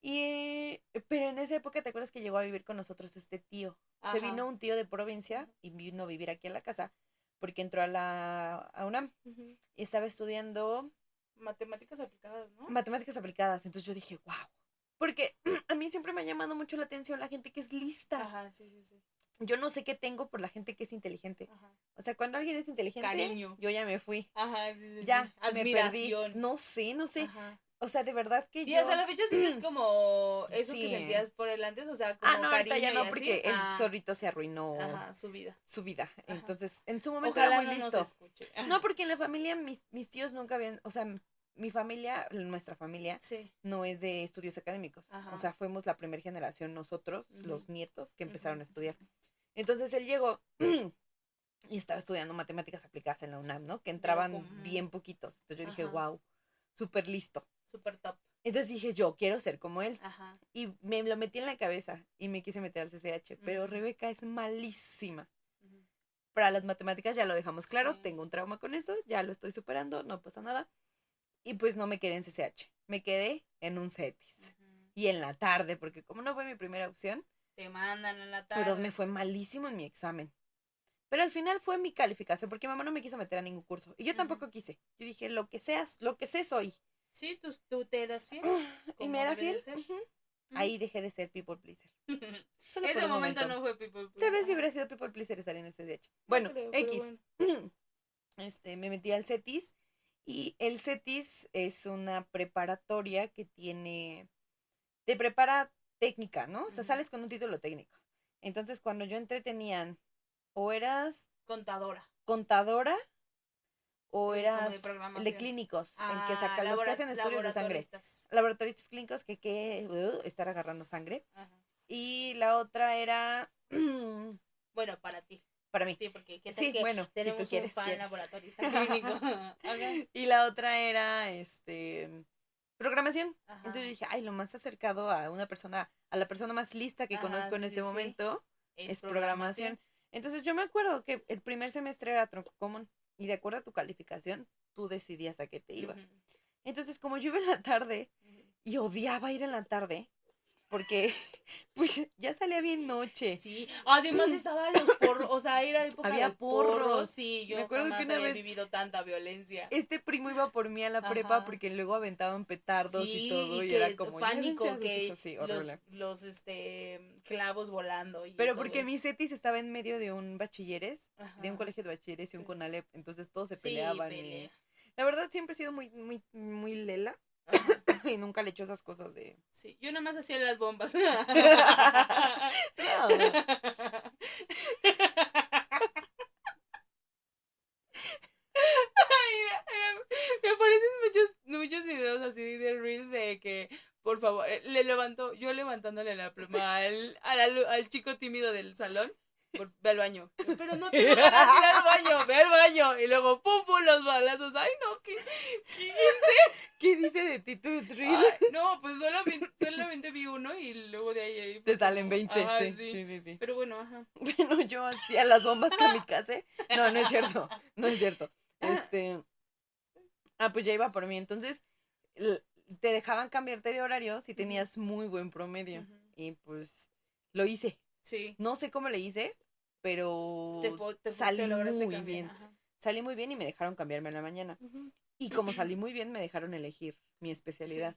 Y, pero en esa época, ¿te acuerdas que llegó a vivir con nosotros este tío? Se vino un tío de provincia y vino a vivir aquí en la casa porque entró a la a UNAM y estaba estudiando Matemáticas aplicadas, ¿no? matemáticas aplicadas. Entonces yo dije, wow. Porque a mí siempre me ha llamado mucho la atención la gente que es lista. Ajá, sí, sí, sí. Yo no sé qué tengo por la gente que es inteligente. Ajá. O sea, cuando alguien es inteligente, Cariño. yo ya me fui. Ajá, sí, sí, sí. Ya, me perdí. Admiración. No sé, no sé. Ajá. O sea, de verdad que Y yo... hasta la fecha sigues como eso Sí. que sentías por el antes, o sea, como Ah, no, cariño ya y no, así. porque el Ah, zorrito se arruinó Ajá, su vida. su vida. Entonces, en su momento Ojalá era muy no listo. No, porque en la familia mis, mis tíos nunca habían, o sea, mi familia, nuestra familia, Sí. no es de estudios académicos. Ajá. O sea, fuimos la primera generación nosotros, los nietos, que empezaron a estudiar. Entonces él llegó y estaba estudiando matemáticas aplicadas en la UNAM, ¿no? Que entraban bien poquitos. Entonces yo dije, Ajá. wow, súper listo. Súper top. Entonces dije, yo quiero ser como él. Ajá. Y me lo metí en la cabeza y me quise meter al CCH. Pero. Rebeca es malísima. Para las matemáticas ya lo dejamos claro. Sí. Tengo un trauma con eso. Ya lo estoy superando. No pasa nada. Y pues no me quedé en CCH. Me quedé en un CETIS. Y en la tarde, porque como no fue mi primera opción, Te mandan en la tarde. pero me fue malísimo en mi examen. Pero al final fue mi calificación, porque mamá no me quiso meter a ningún curso. Y yo tampoco quise. Yo dije, lo que seas, lo que sé soy. Sí, tú, tú te eras fiel. Y me era fiel. Ahí dejé de ser people pleaser. Solo Ese momento, no fue people. Tal vez si hubiera sido people pleaser estaría en el CDH. No Bueno, creo, pero X. bueno. Este, me metí al CETIS y el CETIS es una preparatoria que tiene, te prepara técnica, ¿no? O sea, sales con un título técnico. Entonces, cuando yo entré tenían, o eras Contadora. contadora o eras de de clínicos, el que Ah, saca los que hacen estudios de sangre. laboratoristas. Clínicos que que uh, estar agarrando sangre. Ajá. Y la otra era Bueno, para ti. para mí. Sí, porque ¿qué Sí, que bueno, si tenemos tú quieres, un fan quieres. laboratorista clínico? Ok. Y la otra era, este, programación. Ajá. Entonces dije, ay, lo más acercado a una persona, a la persona más lista que Ajá, conozco en sí, este sí, momento es programación. Entonces yo me acuerdo que el primer semestre era tronco común y de acuerdo a tu calificación, tú decidías a qué te ibas. Entonces como yo iba en la tarde y odiaba ir en la tarde, porque pues ya salía bien noche. Sí, además estaban los porros, o sea, era época Había de porros. porros. Sí, yo Me acuerdo que una había vez- vivido tanta violencia. Este primo iba por mí a la prepa porque luego aventaban petardos Sí, y todo y, que era como pánico "Llévense a sus que hijos". Sí, los, los este clavos volando y Pero porque mi CETIS estaba en medio de un bachilleres, de un colegio de bachilleres y un Sí. CONALEP, entonces todos se Sí, peleaban. y- pelea. La verdad siempre he sido muy, muy, muy lela y nunca le hecho esas cosas de... Sí, yo nada más hacía las bombas. Me aparecen muchos, muchos videos así de reels de que, por favor, eh, le levanto, yo levantándole la pluma al, al, chico tímido del salón, ve al baño. Pero no tengo ganas de ir al baño, ve al baño. Y luego, pum, pum, los balazos. Ay, no, que, ¿Qué dice de ti tu? Ay, no, pues solamente, solamente vi uno y luego de ahí. Te salen como, 20, ajá, sí, sí. sí. Pero bueno, ajá. Bueno, yo hacía las bombas kamikaze. No, no es cierto, no es cierto. Este... Ah, pues ya iba por mí, entonces te dejaban cambiarte de horario si tenías muy buen promedio. Y pues lo hice. Sí. No sé cómo le hice, pero Te, te, salí te muy cambiar, bien. ajá. Salí muy bien y me dejaron cambiarme en la mañana. Y como salí muy bien, me dejaron elegir mi especialidad.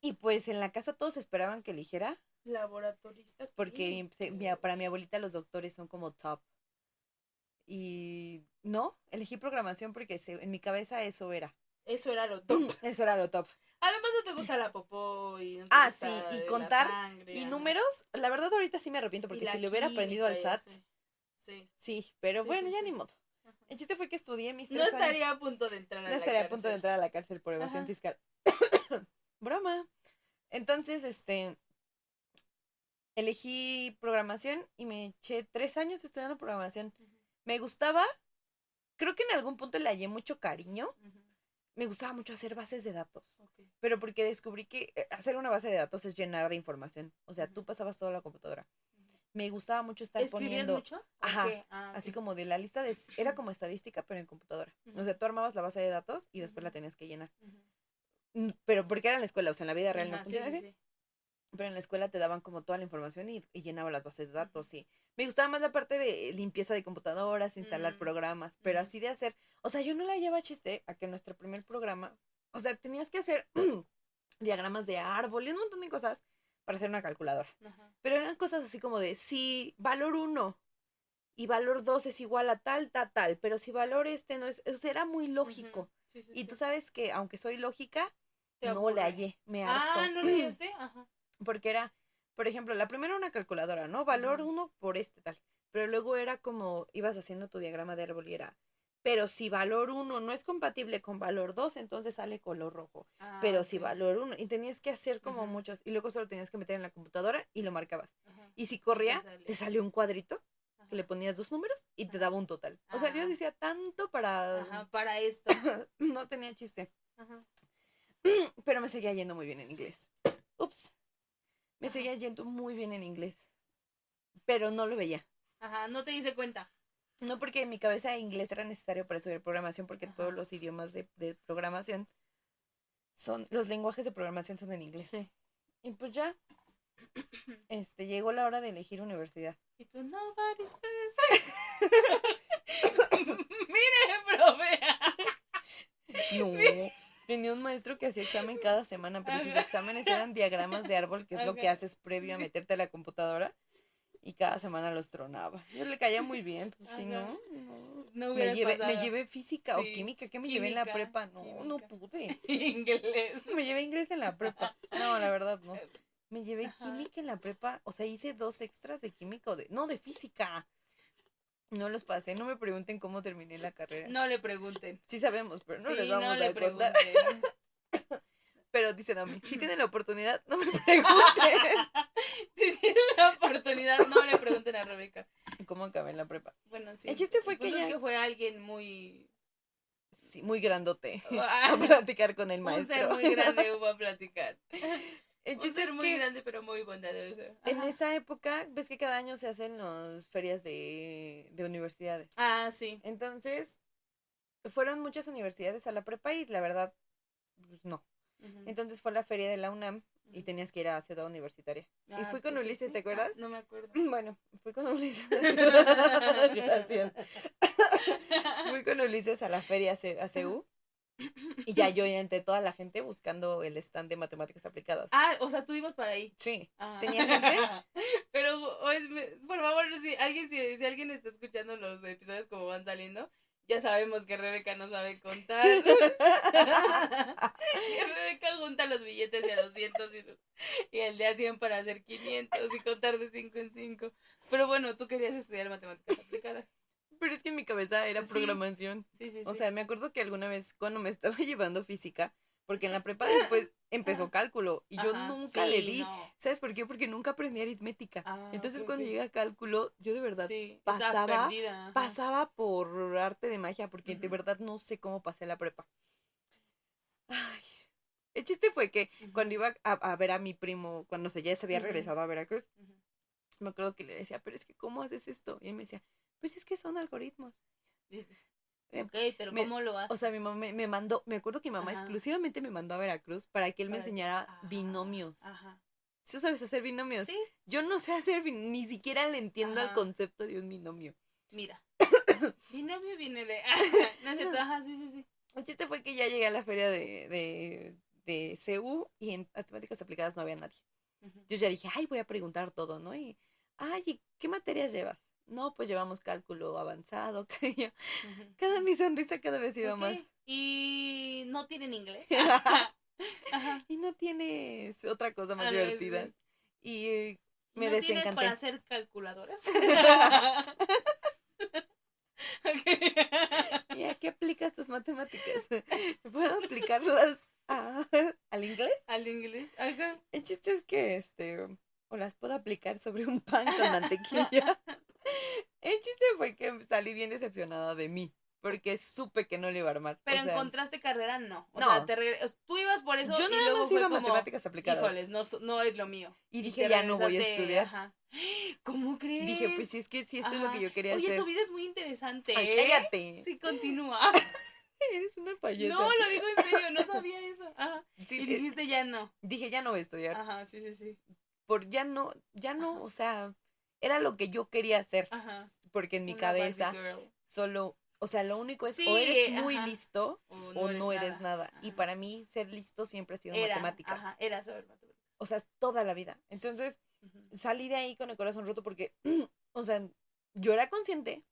Y pues en la casa todos esperaban que eligiera, Laboratorista. porque se- mi- para mi abuelita los doctores son como top. Y no, elegí programación porque se- en mi cabeza eso era. Eso era lo top. Eso era lo top. Además no te gusta la popó y no te Ah, gusta sí, y contar, sangre, Y números, la verdad ahorita sí me arrepiento porque si le hubiera aprendido al SAT. Sí. sí, pero Sí, bueno, sí, ya ni modo. Ajá. El chiste fue que estudié mis No tres años. estaría a punto de entrar a No la estaría a punto de cárcel. entrar a la cárcel por evasión Ajá. fiscal. Broma. Entonces, este, elegí programación y me eché tres años estudiando programación. Me gustaba, creo que en algún punto le hallé mucho cariño. Me gustaba mucho hacer bases de datos, pero porque descubrí que eh, hacer una base de datos es llenar de información. O sea, tú Ujú. pasabas toda la computadora. Me gustaba mucho estar ¿Escribías poniendo... mucho? ¿O Ajá? Ah, Así como de la lista de... Era como estadística, pero en computadora. O Ujú. sea, tú armabas la base de datos y después la tenías que llenar. Mm, Pero porque era en la escuela, o sea, en la vida real no sí, funciona sí. Pero en la escuela te daban como toda la información y, y llenaba las bases de datos. Y me gustaba más la parte de limpieza de computadoras, instalar Mm, programas, pero así de hacer. O sea, yo no la llevaba chiste a que nuestro primer programa, o sea, tenías que hacer diagramas de árbol y un montón de cosas para hacer una calculadora. Ajá. Pero eran cosas así como de si valor 1 y valor 2 es igual a tal, tal, tal, pero si valor este no es, o sea, era muy lógico. Ujú. Sí, sí, Y sí. tú sabes que aunque soy lógica, Te no le aburre. hallé, me harto. Ah, ¿no leíste? Ajá. Porque era, por ejemplo, la primera era una calculadora, ¿no? Valor Ujú. 1 por este tal. Pero luego era como ibas haciendo tu diagrama de árbol y era, pero si valor 1 no es compatible con valor 2, entonces sale color rojo. Ah, pero si valor 1, y tenías que hacer como muchos, y luego solo tenías que meter en la computadora y lo marcabas. Y si corría, te salió un cuadrito que le ponías dos números y te daba un total. O sea, yo decía tanto para... Para esto. no tenía chiste. Pero me seguía yendo muy bien en inglés. Ups. Me seguía yendo muy bien en inglés. Pero no lo veía. Ajá, no te hice cuenta. No porque en mi cabeza inglés era necesario para estudiar programación, porque Ajá. todos los idiomas de, de programación son, los lenguajes de programación son en inglés. Y pues ya, este, llegó la hora de elegir universidad. Y tú, nobody's perfect. Mire, profe. No, tenía un maestro que hacía examen cada semana, pero sus exámenes eran diagramas de árbol, que es lo que haces previo a meterte a la computadora. Y cada semana los tronaba. Yo le caía muy bien, pues, si Ajá. no, no. No Me hubiera llevé, me llevé física Sí, o química, ¿qué me llevé en la prepa? No, no pude. Inglés. Me llevé inglés en la prepa. No, la verdad no. Me llevé Ajá. química en la prepa, o sea, hice dos extras de química o de, no, de física. No los pasé, no me pregunten cómo terminé la carrera. No le pregunten. Sí sabemos, pero no sí, les vamos no le a contar. pregunten. Pero dice Dami, si tienen la oportunidad, no me pregunten. si tienen la oportunidad, no le pregunten a Rebeca. cómo acabé en la prepa. Bueno, sí. El chiste fue El que es que fue alguien muy... Sí, muy grandote. Ah, a platicar con el un maestro. ser muy grande hubo a platicar. El Un ser muy que grande, pero muy bondadoso. en Ajá. esa época, ves que cada año se hacen las ferias de, de universidades. Ah, sí. Entonces, fueron muchas universidades a la prepa y la verdad, pues no. Entonces fue la feria de la UNAM y tenías que ir a Ciudad Universitaria. y Ah, fui con ¿tú Ulises? ¿te acuerdas? Ah, no me acuerdo. Bueno, fui con Ulises. Gracias. Fui con Ulises a la feria a CU y ya yo ya entre toda la gente buscando el stand de matemáticas aplicadas. Ah, o sea, tú ibas para ahí. Sí. Ah. ¿Tenía gente? Pero, o es- me- por favor, si alguien, si, si alguien está escuchando los episodios como van saliendo, ya sabemos que Rebeca no sabe contar. y Rebeca junta los billetes de a 200 y, y el de a 100 para hacer 500 y contar de 5 en 5. Pero bueno, tú querías estudiar matemáticas aplicadas. Pero es que en mi cabeza era programación. Sí, sí, sí. O sea, me acuerdo que alguna vez cuando me estaba llevando física, porque en la prepa después empezó cálculo y yo Ajá, nunca sí, le di. no. ¿Sabes por qué? Porque nunca aprendí aritmética. Ah, Entonces cuando ok. llegué a cálculo, yo de verdad Sí, pasaba- pasaba por arte de magia, porque de verdad no sé cómo pasé la prepa. Ay. El chiste fue que Ujú, cuando iba a, a ver a mi primo, cuando se ya se había regresado a Veracruz, me acuerdo que le decía, pero es que ¿cómo haces esto? Y él me decía, pues es que son algoritmos. Eh, Ok, pero me- ¿cómo lo haces? O sea, mi mamá me, me mandó, me acuerdo que mi mamá Ajá. exclusivamente me mandó a Veracruz para que él me Para enseñara Ah, binomios. Ajá. ¿Tú sabes hacer binomios? Sí, Yo no sé hacer, ni siquiera le entiendo el Ajá. concepto de un binomio. mira. Binomio viene de. no es cierto, ajá, sí, sí, sí. El chiste fue que ya llegué a la feria de, de, de CU y en matemáticas aplicadas no había nadie. Yo ya dije, ay, voy a preguntar todo, ¿no? Y, ay, ¿y ¿qué materias llevas? No, pues llevamos cálculo avanzado. que yo- Ujú. Cada mi sonrisa cada vez iba más. Y no tienen inglés. Ajá. y no tienes otra cosa más A ver, divertida. Y eh, me ¿No tienes para hacer calculadoras? ¿Y a qué aplicas tus matemáticas? ¿Puedo aplicarlas a- al inglés? Al inglés. Ajá. El chiste es que, este, o las puedo aplicar sobre un pan con mantequilla. El chiste fue que salí bien decepcionada de mí, porque supe que no le iba a armar. Pero o sea, encontraste carrera, no. O No. sea, te tú ibas por eso yo y nada luego más fue iba a como, matemáticas aplicadas. híjoles, no, no es lo mío. Y dije, ya no voy a estudiar. ajá. ¿Cómo crees? Dije, pues si es que si esto es lo que yo quería Oye, hacer. tu vida es muy interesante. Ay, ¿eh? cállate. Sí, continúa. Eres una payasa. No, lo digo en serio, no sabía eso. Ajá. Sí, Y eh, dijiste ya no. dije, ya no voy a estudiar. Ajá, sí, sí, sí. Por ya no, ya no, Ajá. o sea, era lo que yo quería hacer. Ajá. Porque en mi Una cabeza solo, o sea, lo único es Sí, o eres muy ajá. listo o no eres, nada. Y para mí ser listo siempre ha sido Era, matemáticas. Ajá, era saber matemáticas. O sea, toda la vida. Entonces, salí de ahí con el corazón roto porque, o sea, yo era consciente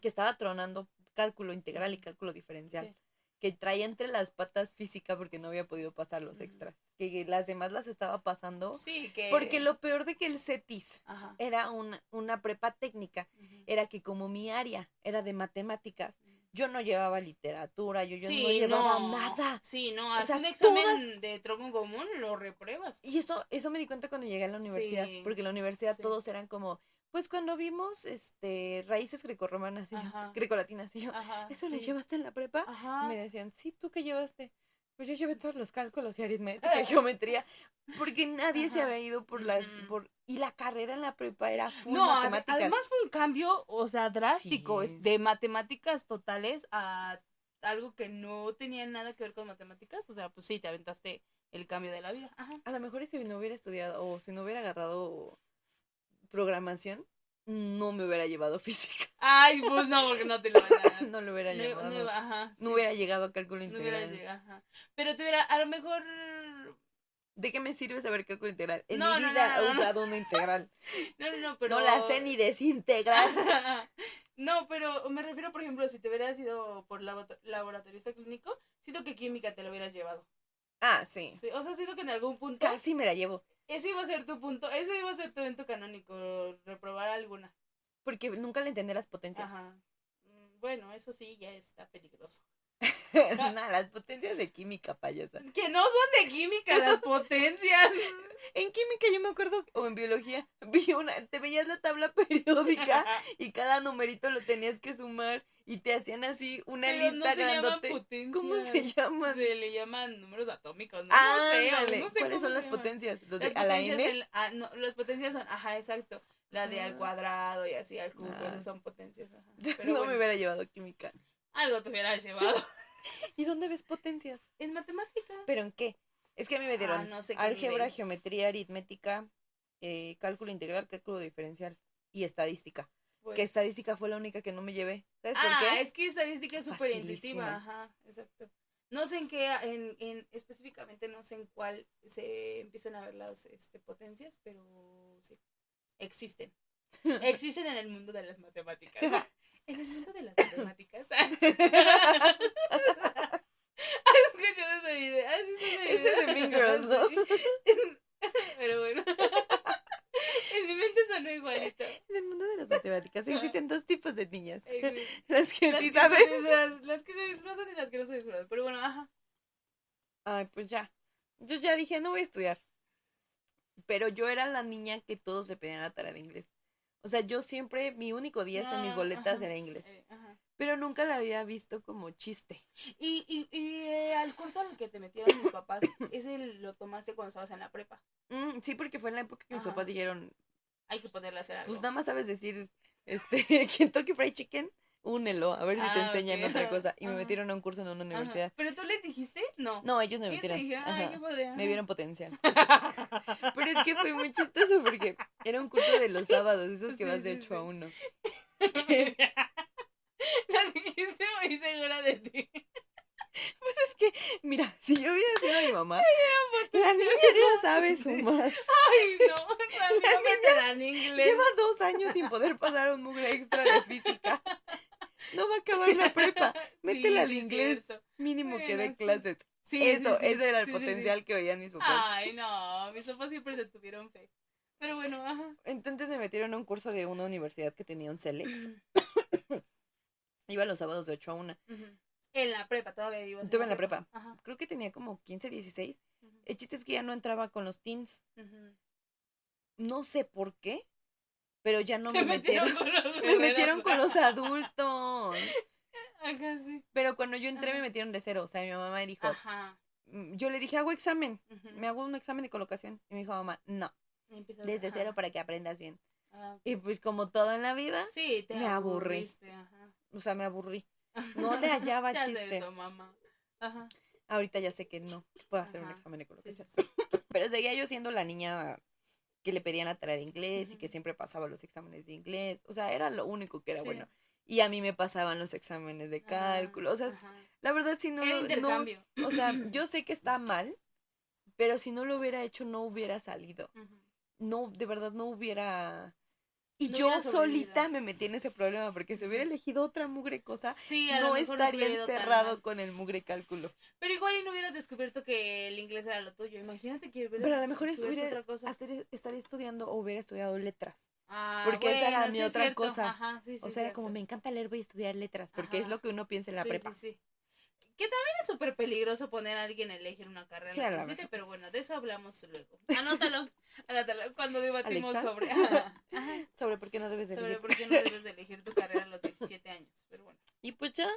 que estaba tronando cálculo integral y cálculo diferencial. Sí. Que traía entre las patas física porque no había podido pasar los extras. Que las demás las estaba pasando. Sí, que. Porque lo peor de que el CETIS Ajá. era una, una prepa técnica era que como mi área era de matemáticas, yo no llevaba literatura, yo, yo no llevaba no. nada. Sí, no, haces un examen todas- de tronco común, lo repruebas. Y eso, eso me di cuenta cuando llegué a la universidad, Sí, porque en la universidad sí. todos eran como, pues cuando vimos este raíces grecorromanas y grecolatinas y yo, Ajá. ¿eso lo llevaste en la prepa? Ajá. Y me decían, sí, ¿tú qué llevaste? Pues yo llevé todos los cálculos y aritmética y geometría, porque nadie se había ido por las, Ujú. por, y la carrera en la prepa era full No, matemáticas. además fue un cambio, o sea, drástico, Sí. de matemáticas totales a algo que no tenía nada que ver con matemáticas. O sea, pues sí, te aventaste el cambio de la vida. Ajá. A lo mejor si no hubiera estudiado o si no hubiera agarrado programación, no me hubiera llevado física. Ay, pues no, porque no te lo van a dar. No lo hubiera No, llevado. no ajá, no hubiera llegado a cálculo no hubiera integral. ajá. Pero te hubiera, a lo mejor. ¿De qué me sirve saber cálculo integral? En No, mi vida he usado una integral. No, no, no, pero. No la sé ni desintegrar. no, pero me refiero, por ejemplo, si te hubieras ido por laborato- laboratorista clínico, siento que química te lo hubieras llevado. Ah, sí. Sí, o sea, siento que en algún punto. Casi me la llevo. Ese iba a ser tu punto, ese iba a ser tu evento canónico, reprobar alguna. Porque nunca le entendí las potencias. Ajá. Mm, Bueno, eso sí ya está peligroso. Nada, las potencias de química, payasa. Que no son de química las potencias. En química yo me acuerdo, o en biología, vi una, te veías la tabla periódica y cada numerito lo tenías que sumar y te hacían así una Pero lista no se potencias. ¿Cómo se llaman? Se le llaman números atómicos, ¿no? Ah, no sé, ándale. no sé ¿Cuáles son las llaman. potencias? ¿Los de a la n? del- ah, no, las potencias son, ajá, exacto. La de al Ah. cuadrado y así al cubo, Ah. son potencias. Ajá. no me hubiera llevado química. algo te hubieras llevado. ¿Y dónde ves potencias? En matemáticas. ¿Pero en qué? Es que a mí me dieron Ah, no sé qué álgebra, nivel. geometría aritmética, eh, cálculo integral, cálculo diferencial y estadística. Pues- Que estadística fue la única que no me llevé. ¿Sabes por Ah, qué? es que estadística es súper intuitiva, ajá, exacto. No sé en qué, en, en específicamente no sé en cuál se empiezan a ver las este, potencias, pero sí, existen. Existen en el mundo de las matemáticas. En el mundo de las matemáticas. ¿Has escuchado ese video? ¿Has ese Ese video? de Mean Girls. Pero bueno. En mi mente sonó igualito. En el mundo matemáticas existen dos tipos de niñas. Las que Las sí que, se saben. disfrazan, las que se disfrazan y las que no se disfrazan. Pero bueno, ajá. Ay, pues ya. Yo ya dije, no voy a estudiar. Pero yo era la niña que todos le pedían la tarea de inglés. O sea, yo siempre, mi único 10 en mis Ah, boletas ajá. era inglés. Eh, ajá. Pero nunca la había visto como chiste. Y, y, y eh, al curso al que te metieron mis papás, ese lo tomaste cuando estabas en la prepa. Mm, sí, porque fue en la época que mis papás dijeron, Hay que ponerle a hacer algo. pues nada más sabes decir, este, Kentucky Fried Chicken, únelo, a ver si te Ah, enseñan ok. otra cosa. Y me metieron a un curso en una Ajá. universidad. ¿Pero tú les dijiste? No. No, ellos me Ellos metieron. dijeron, ay. Me vieron potencial. Pero es que fue muy chistoso porque era un curso de los sábados, esos que Sí, vas de sí, 8 a sí. 1. La dijiste muy segura de ti. Pues es que, mira, si yo hubiera sido mi mamá, la niña no sabe sumar. Ay, no. A mí no me te dan inglés. Lleva dos años sin poder pasar un mugre extra de física. No va a acabar la prepa. Métela Sí, al sí, inglés. cierto. Mínimo que Bueno, dé sí. clases. Sí, Eso, sí, sí, ese era el sí, sí, sí. potencial que veían mis papás. Ay, no, mis papás siempre te tuvieron fe. Pero bueno, ajá. Entonces me metieron a un curso de una universidad que tenía un CELEX. Iba los sábados de 8 a 1. Ujú. En la prepa, todavía ibas. Estuve en la prepa. Ajá. Creo que tenía como 15, 16. ujú, El chiste es que ya no entraba con los teens. No sé por qué, pero ya no me metieron. con los Me metieron con los adultos. Ajá, sí. Pero cuando yo entré Ajá. me metieron de cero. O sea, mi mamá me dijo, Ajá. mm, yo le dije, hago examen. Me hago un examen de colocación. Y me dijo, mamá, no, desde ajá. cero para que aprendas bien. Ah. Y pues como todo en la vida, Sí, te me aburrí. o sea, me aburrí. No le hallaba Ya chiste. mamá. Ajá. Ahorita ya sé que no puedo hacer un examen de Sí. Pero seguía yo siendo la niña que le pedían la tarea de inglés y que siempre pasaba los exámenes de inglés. O sea, era lo único que era Sí. bueno. Y a mí me pasaban los exámenes de cálculo. O sea, la verdad, si no, Era no- o sea, yo sé que está mal, pero si no lo hubiera hecho, no hubiera salido. No, de verdad, no hubiera. Y No yo solita me metí en ese problema, porque si hubiera elegido otra mugre cosa, Sí, no estaría encerrado con el mugre cálculo. Pero igual y no hubieras descubierto que el inglés era lo tuyo. Imagínate que Pero a lo mejor descubierto estuviera, otra cosa. hasta estaría estudiando o hubiera estudiado letras. Ah, porque esa era mi sí otra cierto. cosa. Ajá, sí, sí, o sea, era como me encanta leer, voy a estudiar letras, porque es lo que uno piensa en la prepa. Sí, sí. Que también es súper peligroso poner a alguien a elegir una carrera Sí, a la verdad. pero bueno, de eso hablamos luego. Anótalo, anótalo cuando debatimos Alexa. sobre, ajá, ajá, Sobre por qué no debes de sobre elegir. por qué no debes de elegir tu carrera a los 17 años. Pero bueno, Y pues ya,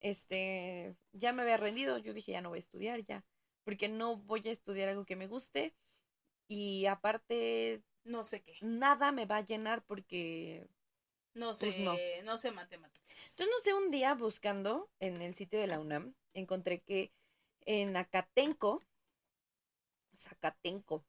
este, ya me había rendido, yo dije, ya no voy a estudiar, ya, porque no voy a estudiar algo que me guste y aparte no sé qué, nada me va a llenar porque, no sé, Pues no. no. sé matemáticas. entonces no sé, un día buscando en el sitio de la UNAM, encontré que en Acatenco, Zacatenco,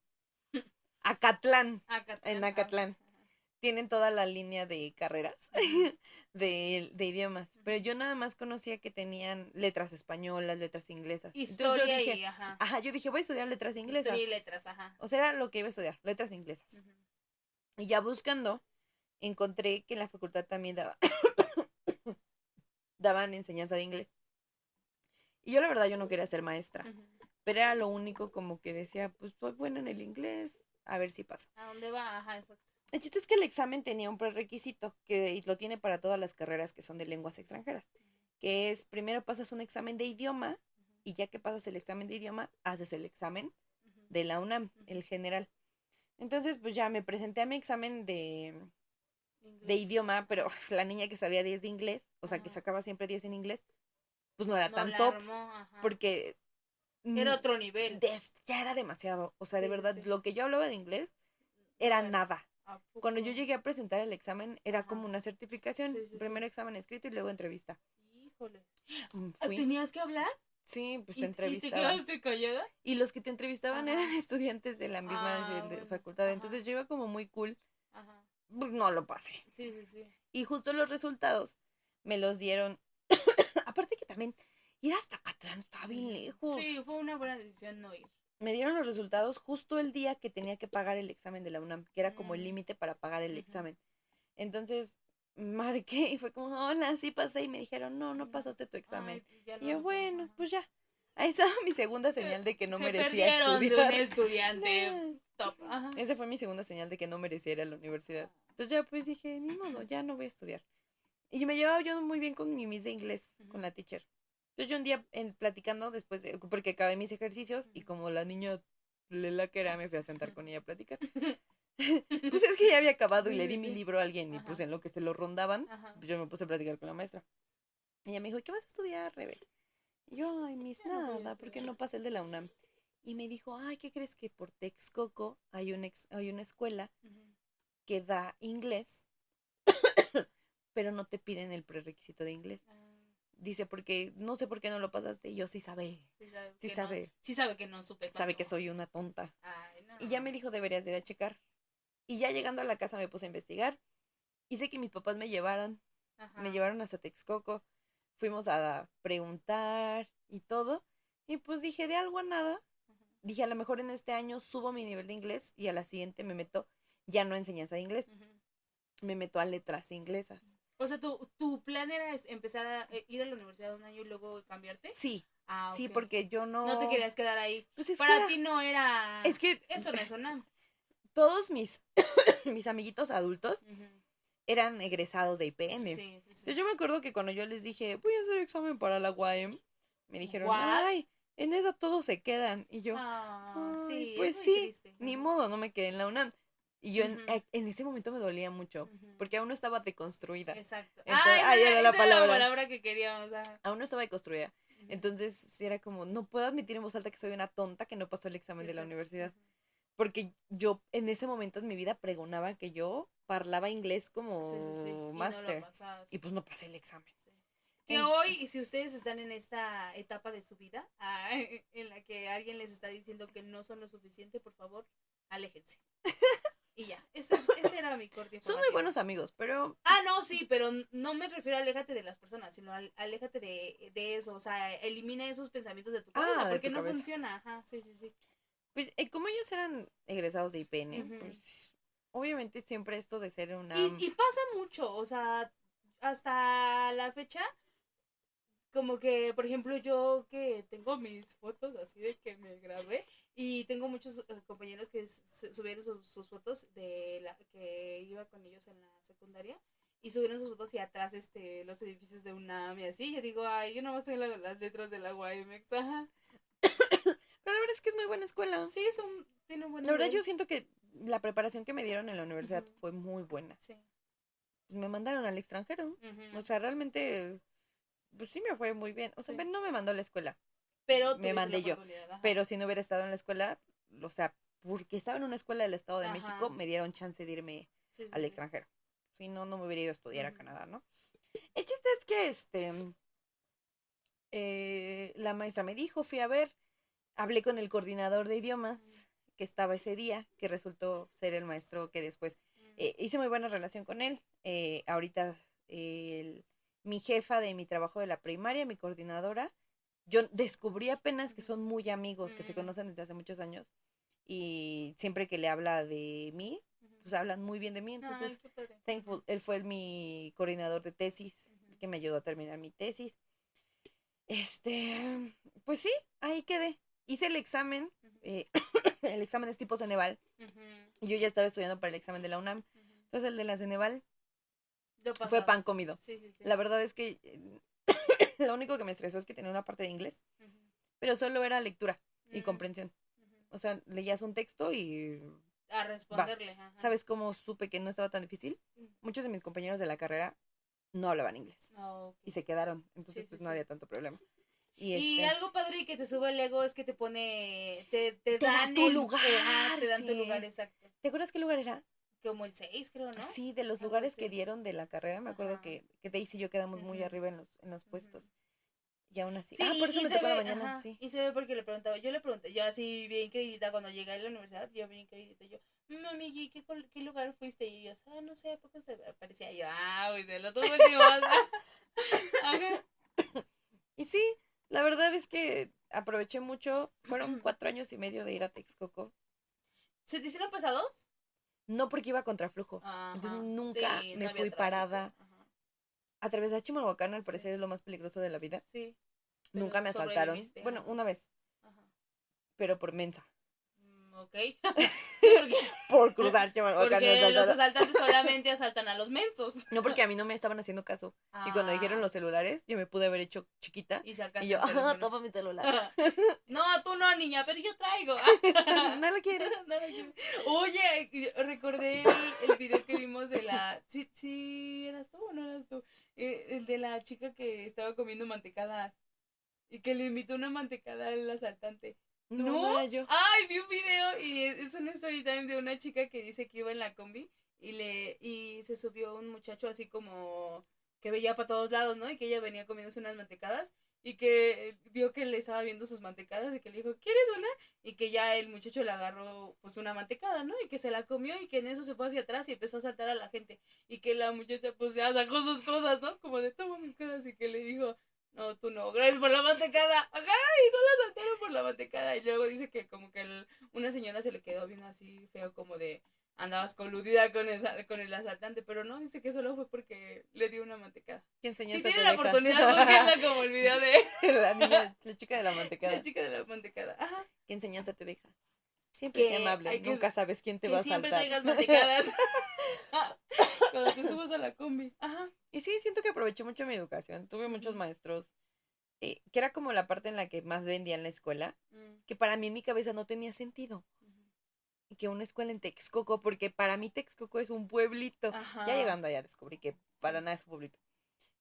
Acatlán, Acatlán, En Acatlán. ajá. tienen toda la línea de carreras de, de idiomas, pero yo nada más conocía que tenían letras españolas, letras inglesas. Entonces yo Historia dije, y, ajá, ajá, yo dije, voy a estudiar letras inglesas. historia y letras, ajá. O sea, era lo que iba a estudiar, letras inglesas. Y ya buscando, encontré que en la facultad también daba, daban enseñanza de inglés. Y yo la verdad yo no quería ser maestra, Ujú. pero era lo único como que decía, pues soy buena en el inglés, a ver si pasa. ¿A dónde va? Ajá, exacto. El chiste es que el examen tenía un prerequisito que lo tiene para todas las carreras que son de lenguas extranjeras, que es primero pasas un examen de idioma y ya que pasas el examen de idioma, haces el examen de la UNAM, el general. Entonces, pues ya me presenté a mi examen de, de idioma, pero la niña que sabía 10 de inglés, o sea, que sacaba siempre 10 en inglés, pues no era No tan top, armó, porque Era mm, otro nivel. des- ya era demasiado. O sea, de Sí, verdad, sí. lo que yo hablaba de inglés era Bueno, nada. ¿a Cuando yo llegué a presentar el examen, era Ajá. como una certificación. Sí. Primero examen escrito y luego entrevista. Híjole. Mm, Ah, Fui. ¿Tenías que hablar? Sí, pues ¿Y, te y te entrevistaban. quedaste callada? Y los que te entrevistaban Ajá. eran estudiantes de la misma Ah, de- de bueno, facultad. ajá. Entonces yo iba como muy cool. Ajá. Pues no lo pasé. Sí, sí, sí. Y justo los resultados me los dieron. Aparte que también ir hasta Catlán estaba bien lejos. Sí, fue una buena decisión no ir. Me dieron los resultados justo el día que tenía que pagar el examen de la UNAM, que era como el Mm. límite para pagar el examen. Entonces marqué y fue como, hola, sí pasé. Y me dijeron, no, no pasaste tu examen. Ay, y yo, no, bueno, pues ya. Ahí estaba mi segunda señal de que no Se merecía perdieron estudiar. de un estudiante top. Ajá. Esa fue mi segunda señal de que no merecía ir a la universidad. Entonces ya pues dije, ni modo, ya no voy a estudiar. Y me llevaba yo muy bien con mi miss de inglés, con la teacher. Entonces yo un día en, platicando después de, porque acabé mis ejercicios y como la niña lela que era, me fui a sentar con ella a platicar. pues es que ya había acabado y le sí, di mi libro a alguien y Ajá. pues en lo que se lo rondaban, pues yo me puse a platicar con la maestra. Ella me dijo, ¿qué vas a estudiar, Rebe? Y yo, ay, mis no nada, porque estudiar". no pasé el de la UNAM. Y me dijo, ay, ¿qué crees que por Texcoco hay, un ex- hay una escuela. Que da inglés, pero no te piden el prerequisito de inglés. Ah, Dice, porque no sé por qué no lo pasaste. Y yo sí sabe, Sí sabe, sí sabe, No, sí sabe que no supe sabe que soy una tonta. Ay, no. Y ya me dijo, deberías de ir a checar. Y ya llegando a la casa me puse a investigar. Hice que mis papás me llevaran, Ajá. me llevaron hasta Texcoco. Fuimos a preguntar y todo. Y pues dije, de algo a nada. Ajá. Dije, a lo mejor en este año subo mi nivel de inglés y a la siguiente me meto ya no a enseñanza de inglés, me meto a letras inglesas. O sea, ¿tu, tu plan era empezar a eh, ir a la universidad un año y luego cambiarte? Sí, Ah, sí, porque yo no... No te querías quedar ahí. Pues Para era- ti no era... Es que Eso no es una... todos mis, mis amiguitos adultos eran egresados de IPN. Sí, sí, sí. Entonces yo me acuerdo que cuando yo les dije, voy a hacer examen para la UAM, me dijeron, ¿What? ay, en esa todos se quedan. Y yo, Ah, "Ay, sí, pues sí, triste. ni modo, no me quedé en la UNAM. Y yo en, Ujú. eh, en ese momento me dolía mucho, Ujú. porque aún no estaba deconstruida. Exacto. Entonces- ah, esa ya era, era la esa era la palabra. palabra que queríamos. ah. Aún no estaba deconstruida. Ujú. Entonces sí era como, no puedo admitir en voz alta que soy una tonta que no pasó el examen de la Exacto. universidad. Porque yo en ese momento en mi vida pregonaba que yo parlaba inglés como Sí, sí, sí. Y no máster. y pues no pasé el examen. Que hoy, si ustedes están en esta etapa de su vida, ah, en la que alguien les está diciendo que no son lo suficiente, por favor, aléjense. Y ya, ese, ese era mi corte Son muy buenos amigos, pero Ah, no, sí, pero no me refiero a aléjate de las personas, sino al- aléjate de, de eso, o sea, elimina esos pensamientos de tu cabeza, Ah, porque tu no cabeza. funciona, ajá, sí, sí, sí. pues eh, como ellos eran egresados de IPN, Ujú. pues obviamente siempre esto de ser una... Y, y pasa mucho, o sea, hasta la fecha, como que, por ejemplo, yo que tengo mis fotos así de que me grabé y tengo muchos eh, compañeros que subieron sus, sus fotos de la que iba con ellos en la secundaria y subieron sus fotos y atrás este los edificios de UNAM y así, yo digo, ay, yo nomás tengo la- las letras de la UAMX, ajá. Pero la verdad es que es muy buena escuela. Sí, son, tiene un buen La verdad yo siento que la preparación que me dieron en la universidad fue muy buena. Sí. Me mandaron al extranjero. O sea, realmente, pues sí me fue muy bien. O sea, Sí. no me mandó a la escuela. Pero me mandé yo. Pero si no hubiera estado en la escuela, o sea, porque estaba en una escuela del Estado de Ajá. México, me dieron chance de irme Sí, sí, al sí. extranjero. Si no, no me hubiera ido a estudiar a. Canadá, ¿no? El chiste es que este eh, la maestra me dijo, fui a ver, hablé con el coordinador de idiomas que estaba ese día, que resultó ser el maestro que después eh, hice muy buena relación con él. Eh, ahorita el- mi jefa de mi trabajo de la primaria, mi coordinadora, yo descubrí apenas que son muy amigos, que se Mm. conocen desde hace muchos años y siempre que le habla de mí, pues hablan muy bien de mí. Entonces, thankful, él fue el- mi coordinador de tesis, que me ayudó a terminar mi tesis. Este, pues sí, ahí quedé. Hice el examen, eh, el examen es tipo Ceneval, y yo ya estaba estudiando para el examen de la UNAM. Entonces el de la Ceneval fue pan comido. Sí, sí, sí. La verdad es que eh, lo único que me estresó es que tenía una parte de inglés, pero solo era lectura y Mm, comprensión. O sea, leías un texto y A responderle. ajá. ¿sabes cómo supe que no estaba tan difícil? Muchos de mis compañeros de la carrera no hablaban inglés Ah, y se quedaron, entonces Sí, sí, pues no sí. había tanto problema. Y, Y este, algo padre que te sube el ego es que te pone, te, te, Te da dan tu el- lugar, ajá, te dan tu lugar exacto. ¿te acuerdas qué lugar era? Como el 6, creo, ¿no? Sí, de los lugares que dieron de la carrera, me acuerdo Ajá. que, que Daisy y yo quedamos muy arriba en los, en los puestos. Y aún así. Sí, ah, por eso me tocó la ve, mañana, ajá, sí. Y se ve porque le preguntaba, yo le pregunté, yo así bien queridita cuando llegué a la universidad, yo bien queridita, yo, mami, ¿y ¿qué, qué lugar fuiste? Y yo, ah, no sé, ¿a poco se aparecía? Y yo, ah, pues de los últimos. Ajá. Y sí, la verdad es que aproveché mucho. Fueron cuatro años y medio de ir a Texcoco. ¿Se te hicieron pesados? No porque iba contra flujo. Ajá, Entonces, nunca sí, me no fui tráfico, parada. ajá, Atravesar Chimalhuacán al parecer Sí. es lo más peligroso de la vida. Sí. Nunca me asaltaron. Bueno, una vez, ajá. pero por mensa. Ok. sí, porque, Por cruzar me porque los asaltantes solamente asaltan a los mensos. No, porque a mí no me estaban haciendo caso. Y cuando dijeron Ah, los celulares, yo me pude haber hecho chiquita. Y Y yo, ah, toma mi celular. no, tú no, niña, pero yo traigo. ¿No lo quieres? No lo quiero. Oye, recordé el, el video que vimos de la. ¿Sí, sí eras tú o no eras tú? Eh, el de la chica que estaba comiendo mantecadas y que le invitó una mantecada al asaltante. No, ¿No? no era yo. Ay, vi un video y es es una story time de una chica que dice que iba en la combi y le y se subió un muchacho así como que veía para todos lados, ¿no? Y que ella venía comiéndose unas mantecadas y que vio que le estaba viendo sus mantecadas y que le dijo, ¿quieres una? Y que ya el muchacho le agarró pues una mantecada, ¿no? Y que se la comió y que en eso se fue hacia atrás y empezó a saltar a la gente. Y que la muchacha pues ya sacó sus cosas, ¿no? Como de toma mis cosas y que le dijo, no, tú no, gracias por la mantecada. Ajá, y no la saltaron por la mantecada. Y luego dice que como que el- una señora se le quedó viendo así feo como de andabas coludida con el, con el asaltante, pero no, dice que solo fue porque le dio una mantecada. ¿Qué enseñanza Si tienen la deja? oportunidad, búsquenla como el video de la niña, la chica de la mantecada. la chica de la mantecada. Ajá. ¿Qué enseñanza te deja? Siempre sé amable, que- nunca sabes quién te va a siempre saltar. traigas mantecadas. Cuando te subas a la combi. Ajá. Y sí, siento que aproveché mucho mi educación. Tuve muchos maestros, eh, que era como la parte en la que más vendía en la escuela, Mm, que para mí en mi cabeza no tenía sentido. Y que una escuela en Texcoco, porque para mí Texcoco es un pueblito. Ajá. Ya llegando allá descubrí que para Sí. nada es un pueblito.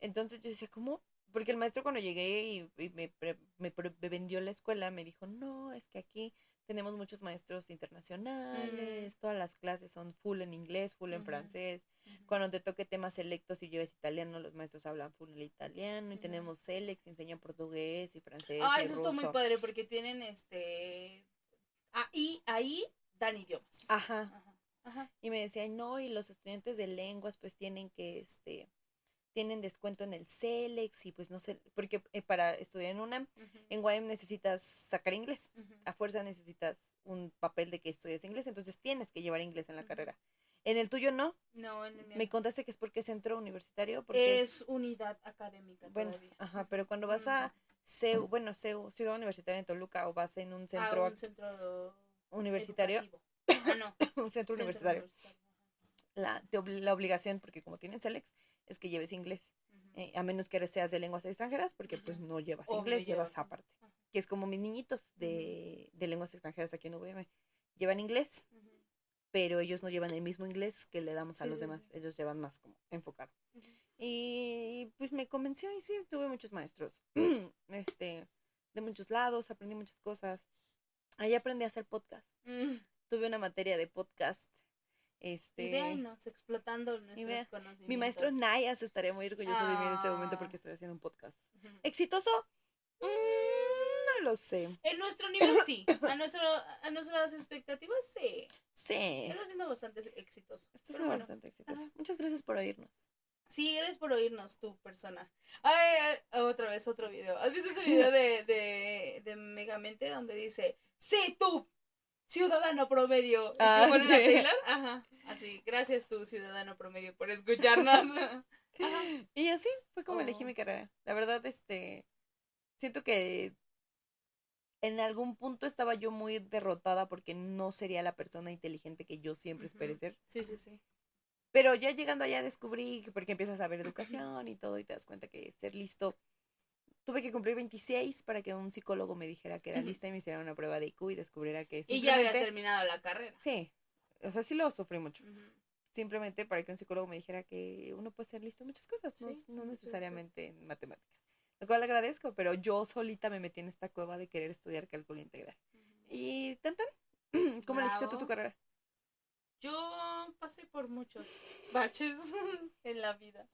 Entonces yo decía, ¿cómo? Porque el maestro cuando llegué y, y me, pre- me pre- me vendió la escuela, me dijo, no, es que aquí tenemos muchos maestros internacionales, todas las clases son full en inglés, full en francés. Cuando te toque temas selectos y lleves italiano, los maestros hablan full italiano. Y tenemos Selex, enseñan portugués y francés. Ah, y eso está muy padre porque tienen este. Ahí, ahí dan idiomas. Ajá. Ajá. Ajá. Y me decían, no, y los estudiantes de lenguas pues tienen que, este, tienen descuento en el Selex y pues no sé, porque eh, para estudiar en UNAM, en UAM necesitas sacar inglés. A fuerza necesitas un papel de que estudias inglés, entonces tienes que llevar inglés en la carrera. En el tuyo no, No, en el mío me contaste que es porque es centro universitario, porque es unidad académica Bueno, todavía. ajá, pero cuando vas a CEU, bueno, CEU, Ciudad Universitaria en Toluca, o vas en un centro Ah, un centro universitario. Ah, no. un centro centro universitario, universitario, la, te la obligación, porque como tienen Selex, es que lleves inglés. eh, a menos que eres de lenguas extranjeras, porque pues no llevas Obvio, inglés, llevas aparte. Que es como mis niñitos de, de lenguas extranjeras aquí en UVM. Llevan inglés. Pero ellos no llevan el mismo inglés que le damos a Sí, los demás. sí. Ellos llevan más como enfocado. Y pues me convenció y sí, tuve muchos maestros. este, de muchos lados, aprendí muchas cosas. Ahí aprendí a hacer podcast. Mm. Tuve una materia de podcast. Este, Y véanos, explando nuestros vea, conocimientos. mi maestro Nayas estaría muy orgulloso de mí en este momento Ah. porque estoy haciendo un podcast. ¿Exitoso? Mm, no lo sé. En nuestro nivel sí. A, nuestro, a nuestras expectativas sí. Sí. Está siendo bastante exitoso. Está siendo bueno. bastante exitoso. Ajá. Muchas gracias por oírnos. Sí, eres por oírnos, tu persona. Ay, ay, otra vez otro video. ¿Has visto ese video de, de, de Megamente donde dice, sí, tú, ciudadano promedio? Ah, a sí. Taylor. Ajá, así. Gracias tú, ciudadano promedio, por escucharnos. Ajá. Y así fue como elegí Oh. mi carrera. La verdad, este, siento que en algún punto estaba yo muy derrotada porque no sería la persona inteligente que yo siempre esperé Ujú. ser. Sí, sí, sí. Pero ya llegando allá descubrí que porque empiezas a ver educación y todo y te das cuenta que ser listo tuve que cumplir 26 para que un psicólogo me dijera que era lista y me hiciera una prueba de IQ y descubriera que Y ya habías simplemente- terminado la carrera. Sí, o sea, sí lo sufrí mucho. Simplemente para que un psicólogo me dijera que uno puede ser listo en muchas cosas, no, Sí, no muchas necesariamente en matemáticas. Lo cual agradezco, pero yo solita me metí en esta cueva de querer estudiar cálculo integral. Y tan tan, ¿cómo elegiste tú tu carrera? Yo pasé por muchos baches en la vida.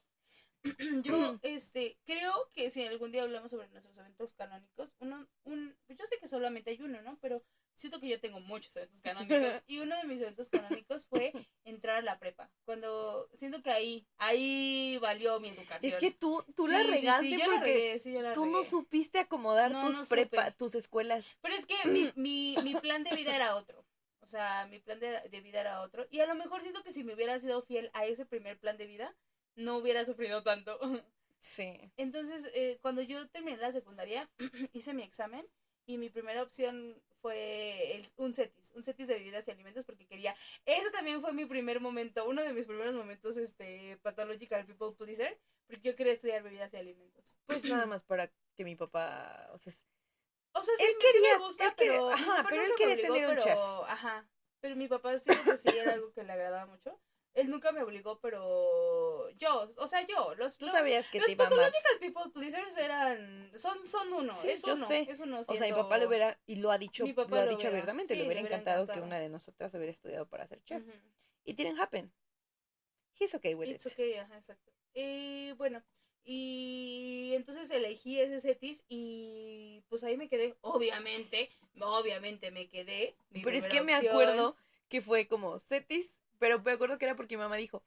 Yo, este, creo que si algún día hablamos sobre nuestros eventos canónicos, uno, un, pues yo sé que solamente hay uno, ¿no? Pero siento que yo tengo muchos eventos canónicos. y uno de mis eventos canónicos fue entrar a la prepa. Cuando siento que ahí, ahí valió mi educación. Es que tú, tú la Sí, sí, sí, regaste porque regué, la tú no supiste acomodar No, tus no prepa, supe. tus escuelas. Pero es que mi, mi, mi plan de vida era otro. O sea, mi plan de, de vida era otro. Y a lo mejor siento que si me hubiera sido fiel a ese primer plan de vida, no hubiera sufrido tanto. Sí. Entonces, eh, cuando yo terminé la secundaria, hice mi examen y mi primera opción fue el- un CETIS, un CETIS de bebidas y alimentos porque quería, ese también fue mi primer momento, uno de mis primeros momentos, este, pathological people pleaser, porque yo quería estudiar bebidas y alimentos. Pues nada más para que mi papá, o sea, O sea, sí, Él sí me gusta, él quería- pero, ajá, pero él quería obligó, tener un pero, Ajá, pero mi papá sí que sí era algo que le agradaba mucho. Él nunca me obligó, pero yo, o sea, yo, los, tú los- sabías que los te iba mal. pathological people pleasers eran, son, son uno, Sí, es yo uno, sé. es uno. O sea, mi papá le hubiera, y lo ha dicho, Mi papá lo ha lo dicho abiertamente, sí, le hubiera encantado que una de nosotras hubiera estudiado para ser chef. Ujú. It didn't happen. He's okay with It's it. okay, ajá, exacto. Y bueno, y entonces elegí ese CETIS y pues ahí me quedé, obviamente, obviamente me quedé. mi Pero es que me acuerdo que fue como CETIS, pero me acuerdo que era porque mi mamá dijo,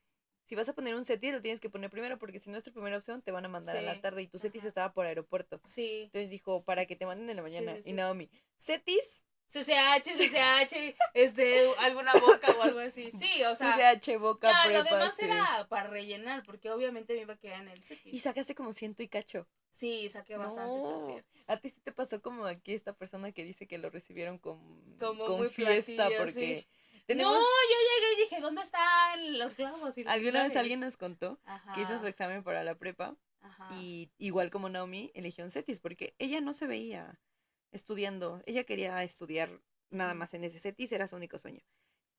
si vas a poner un CETIS lo tienes que poner primero porque si no es tu primera opción te van a mandar a la Sí, tarde y tu CETIS ajá. estaba por aeropuerto. Sí. Entonces dijo, para que te manden en la Sí, mañana. sí, Y sí. Naomi, CETIS, CCH, CCH, este, alguna boca o algo así. Sí, o sea, CCH, Boca, ya, lo Prepa, demás sí. era para rellenar, porque obviamente me iba a quedar en el CETIS. Y sacaste como ciento y cacho. Sí, saqué bastantes No. aciertos. A ti sí te pasó como aquí esta persona que dice que lo recibieron con, Como con muy fiesta porque sí. tenemos No, yo llegué dije, ¿dónde están los globos? y los alguna vez flores?" alguien nos contó Ajá, que hizo su examen para la prepa ajá. y igual como Naomi eligió un CETIS porque ella no se veía estudiando, ella quería estudiar nada más en ese CETIS, era su único sueño.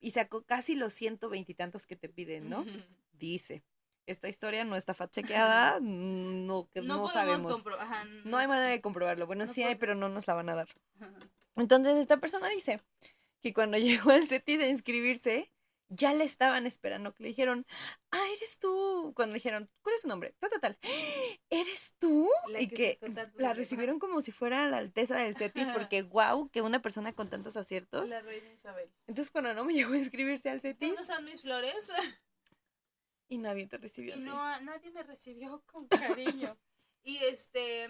Y sacó casi los ciento veintitantos que te piden, ¿no? Dice. Esta historia no está fact chequeada, no, no, sabemos. ajá, No hay manera de comprobarlo. Bueno, No sí hay, pero no nos la van a dar. Entonces esta persona dice que cuando llegó al CETIS a inscribirse, ya le estaban esperando, que le dijeron, ah, eres tú. Cuando le dijeron, ¿cuál es tu nombre? Tal, tal, tal. ¿Eres tú? La y que la recibieron como si fuera la alteza del CETIS, porque wow, que una persona con tantos aciertos. La reina Isabel. Entonces cuando no me llegó a inscribirse al CETIS ¿Dónde están mis flores? y nadie te recibió Y así. no, nadie me recibió con cariño. y este,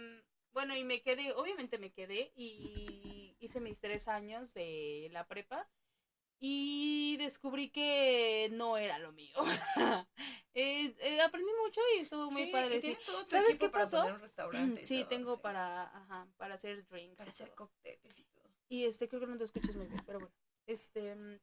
bueno, y me quedé, obviamente me quedé y hice mis tres años de la prepa y descubrí que no era lo mío. Eh, eh, aprendí mucho y estuvo muy padre. y sí. tienes todo tu ¿Sabes qué para pasó? poner un restaurante y Sí, todo, tengo sí. para, ajá, para hacer drinks. Para y hacer todo. cócteles y todo. Y este, creo que no te escuchas muy bien, pero bueno. Este, mm,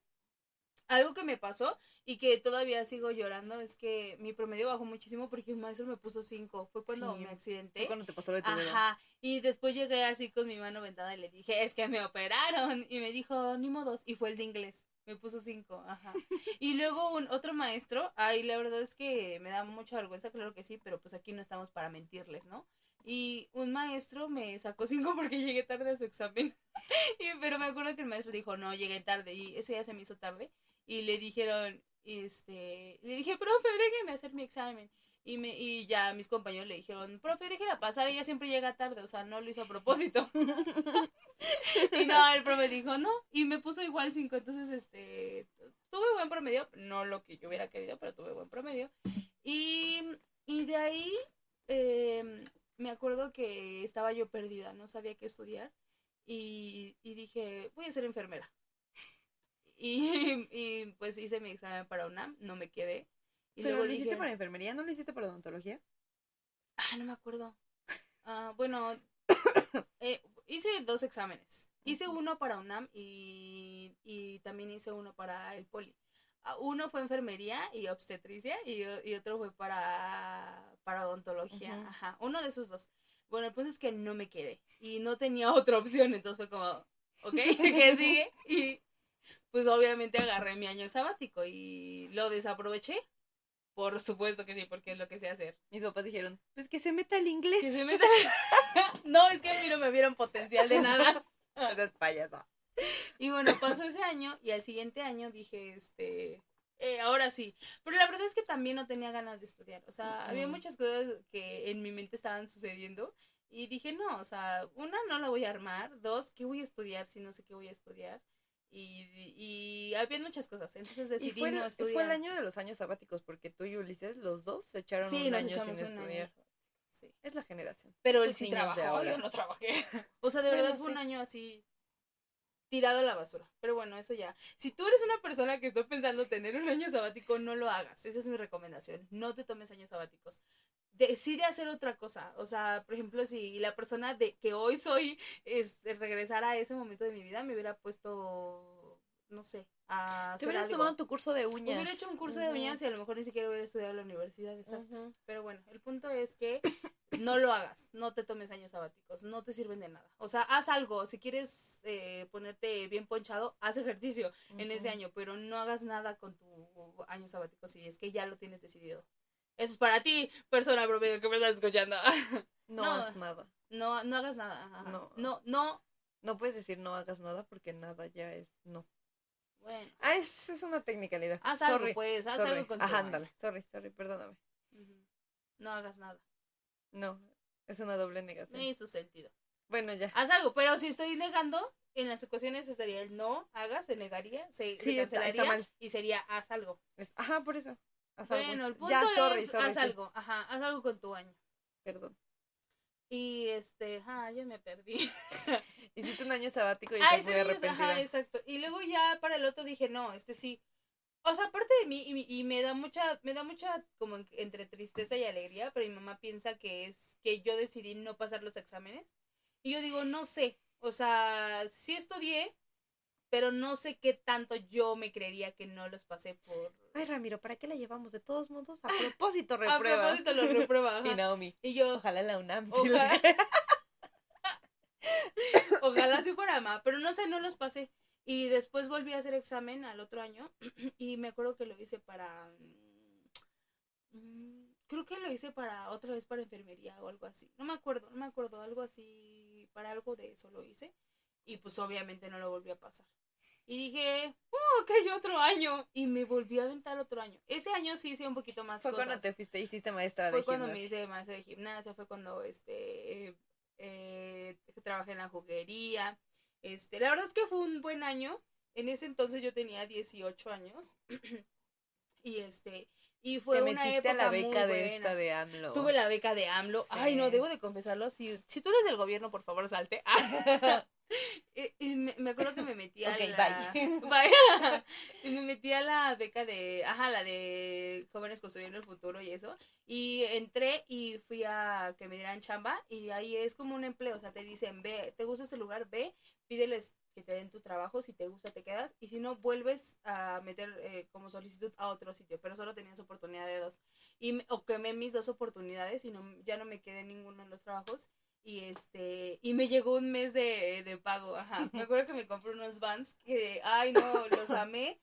algo que me pasó y que todavía sigo llorando es que mi promedio bajó muchísimo porque un maestro me puso 5. Fue cuando Sí, me Fue accidenté. cuando te pasó lo de tu. Ajá. Y después llegué así con mi mano ventada y le dije, es que me operaron. Y me dijo, ni modos. Y fue el de inglés. Me puso 5. Ajá. Y luego un otro maestro, ay, la verdad es que me da mucha vergüenza, claro que sí, pero pues aquí no estamos para mentirles, ¿no? Y un maestro me sacó 5 porque llegué tarde a su examen. y, pero me acuerdo que el maestro dijo, no, llegué tarde. Y ese día se me hizo tarde. Y le dijeron, este, le dije, profe, déjeme hacer mi examen. Y, me, y ya mis compañeros le dijeron, profe, déjela pasar, ella siempre llega tarde, o sea, no lo hizo a propósito. y no, el profe dijo, no, y me puso igual 5, entonces, este, tuve buen promedio, no lo que yo hubiera querido, pero tuve buen promedio. Y, y de ahí, eh, me acuerdo que estaba yo perdida, no sabía qué estudiar, y, y dije, voy a ser enfermera. Y, y pues hice mi examen para UNAM, no me quedé. Y ¿Pero luego lo hiciste para enfermería? ¿No lo hiciste para odontología? Ah, no me acuerdo. Ah, bueno, eh, hice dos exámenes. Hice uno para UNAM y, y también hice uno para el Poli. Ah, Uno fue enfermería y obstetricia y, y otro fue para, para odontología. Ajá, uno de esos dos. Bueno, el punto es que no me quedé y no tenía otra opción, entonces fue como, ok, ¿qué sigue? Y pues obviamente agarré mi año sabático y lo desaproveché. Por supuesto que sí, porque es lo que sé hacer. Mis papás dijeron, pues que se meta el inglés. Que se meta... no, es que a mí no me vieron potencial de nada. Eres payasa. Y bueno, pasó ese año y al siguiente año dije, este, eh, ahora sí. Pero la verdad es que también no tenía ganas de estudiar. O sea, había muchas cosas que en mi mente estaban sucediendo y dije, no, o sea, una, no la voy a armar. Dos, ¿qué voy a estudiar si no sé qué voy a estudiar? Y, y había muchas cosas. Entonces Y decidí fue el, no estudiar. fue el año de los años sabáticos, porque tú y Ulises, los dos, se echaron Sí, un año sin un estudiar. sí. Es la generación. Pero él sí trabajó, yo no trabajé. O sea, de Bueno, verdad fue un año así tirado a la basura. Pero bueno, eso ya. Si tú eres una persona que está pensando tener un año sabático, no lo hagas. Esa es mi recomendación. No te tomes años sabáticos. Decide hacer otra cosa. O sea, por ejemplo, si la persona de que hoy soy este, regresara a ese momento de mi vida, me hubiera puesto, no sé, a Te hubieras algo. tomado tu curso de uñas. Hubiera hecho un curso de uñas y a lo mejor ni siquiera hubiera estudiado en la universidad, exacto. Pero bueno, el punto es que no lo hagas, no te tomes años sabáticos, no te sirven de nada. O sea, haz algo, si quieres eh, ponerte bien ponchado, haz ejercicio en ese año, pero no hagas nada con tu año sabático si es que ya lo tienes decidido. Eso es para ti, persona promedio que me estás escuchando. No, No. hagas nada. No, no hagas nada. ajá. No. no, no. No puedes decir no hagas nada porque nada ya es no. Bueno, Ah, eso es una technicalidad. haz algo, Sorry, pues, haz sorry. algo con Ajá, ándale. Sorry, sorry, perdóname. No hagas nada. No, es una doble negación. Me hizo sentido. Bueno, ya. Haz algo, pero si estoy negando, en las ecuaciones estaría el no hagas, se negaría, se, se Sí, está- cancelaría está mal. y sería haz algo. Ajá, por eso. Haz algo. Bueno, el punto ya, es sorry, haz sí. algo, ajá, haz algo con tu año. Perdón. Y este, ah, yo me perdí. Hiciste un año sabático y muy niño es- arrepentida. ajá, exacto. Y luego ya para el otro dije, no, este sí. O sea, aparte de mí, y, y me da mucha, me da mucha como en- entre tristeza y alegría, pero mi mamá piensa que es que yo decidí no pasar los exámenes. Y yo digo, no sé. O sea, sí estudié, pero no sé qué tanto yo me creería que no los pasé por... Ay, Ramiro, ¿para qué la llevamos? De todos modos, a propósito A reprueba. propósito lo reprueba. ajá. Y Naomi. Y yo, Ojalá la UNAM sí Ojalá. Ojalá sí fuera más, pero no sé, no los pasé. Y después volví a hacer examen al otro año y me acuerdo que lo hice para... mm, Creo que lo hice para otra vez para enfermería o algo así. No me acuerdo, no me acuerdo, algo así, para algo de eso lo hice. Y pues obviamente no lo volví a pasar. Y dije, oh, ok, otro año. Y me volví a aventar otro año. Ese año sí hice un poquito más Fue cosas cuando te fuiste hiciste maestra fue de cuando me gimnasia. hice maestra de gimnasia, fue cuando este eh, eh, trabajé en la juguería. Este, la verdad es que fue un buen año. En ese entonces yo tenía 18 años. y este, y fue Te una época la beca muy de buena. esta de AMLO. Tuve la beca de AMLO. Ay, no, debo de confesarlo. Si, si tú eres del gobierno, por favor, salte. y, y me, me acuerdo que me metí a Ok, la... bye. Bye. y me metí a la beca de... Ajá, la de Jóvenes Construyendo el Futuro y eso. Y entré y fui a que me dieran chamba. Y ahí es como un empleo. O sea, te dicen, ve, ¿te gusta este lugar? Ve, pídeles que te den tu trabajo. Si te gusta, te quedas. Y si no, vuelves a meter eh, como solicitud a otro sitio. Pero solo tenías oportunidad de dos y me- o quemé mis dos oportunidades y no, ya no me quedé en ninguno de los trabajos y este y me llegó un mes de, de pago ajá me acuerdo que me compré unos vans que ay no los amé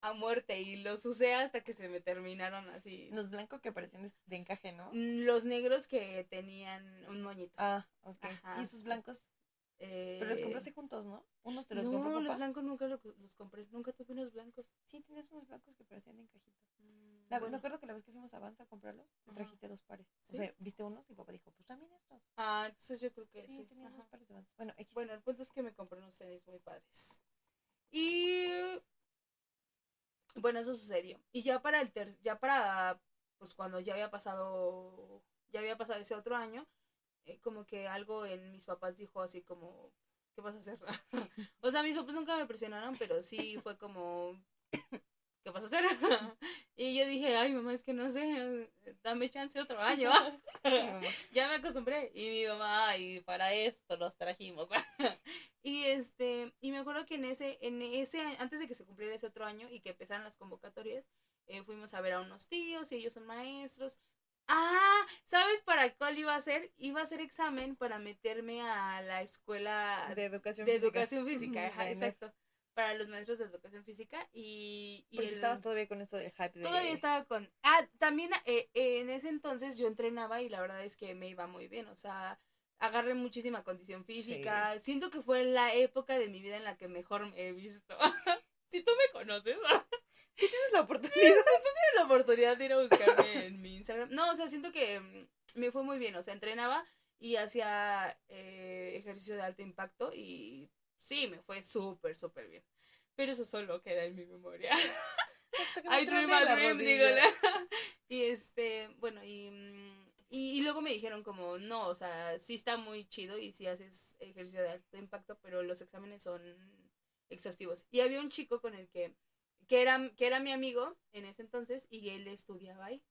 a muerte y los usé hasta que se me terminaron así Los blancos que parecían de- encaje, ¿no? los negros que tenían un moñito Ah, ok. Ajá. Y esos blancos, Eh, pero los compraste juntos, ¿no? Unos te los no compró los papá. blancos nunca lo- los compré nunca tuve unos blancos Sí, tenías unos blancos que parecían de encajito. La- bueno. Me acuerdo que la vez que fuimos a Avanza a comprarlos, te trajiste dos pares. ¿Sí? O sea, viste unos y papá dijo, pues también estos. ah entonces yo creo que Sí, sí, tenías ajá. dos pares de Avanza. Bueno, X. Bueno, el punto es que me compré unos tenis muy padres. Y bueno, eso sucedió. Y ya para el ter ya para pues cuando ya había pasado ya había pasado ese otro año, eh, como que algo en mis papás dijo así como ¿qué vas a hacer? o sea, mis papás nunca me presionaron, pero sí fue como ¿qué vas a hacer? y yo dije, "Ay, mamá, es que no sé, dame chance otro año." Ya me acostumbré. Y mi mamá, ay, para esto los trajimos. y este, y me acuerdo que en ese, en ese, antes de que se cumpliera ese otro año y que empezaran las convocatorias, eh, fuimos a ver a unos tíos y ellos son maestros. Ah, ¿sabes para cuál iba a ser? Iba a hacer examen para meterme a la escuela De educación de física. educación física, ajá, exacto. Para los maestros de educación física y, y Porque el- estabas todavía con esto del hype de... todavía estaba con ah también eh, eh, en ese entonces yo entrenaba y la verdad es que me iba muy bien o sea agarré muchísima condición física. Siento que fue la época de mi vida en la que mejor me he visto. Si tú me conoces Tienes la oportunidad. tienes la oportunidad de ir a buscarme en mi Instagram. No o sea siento que mm, me fue muy bien o sea entrenaba y hacía eh, ejercicio de alto impacto y sí me fue súper súper bien pero eso solo queda en mi memoria Hasta que me I dream a dream, dígole. Y este, bueno, y, y, y luego me dijeron como, no, o sea, sí está muy chido y sí haces ejercicio de alto impacto, pero los exámenes son exhaustivos. Y había un chico con el que, que era, que era mi amigo en ese entonces y él estudiaba ahí.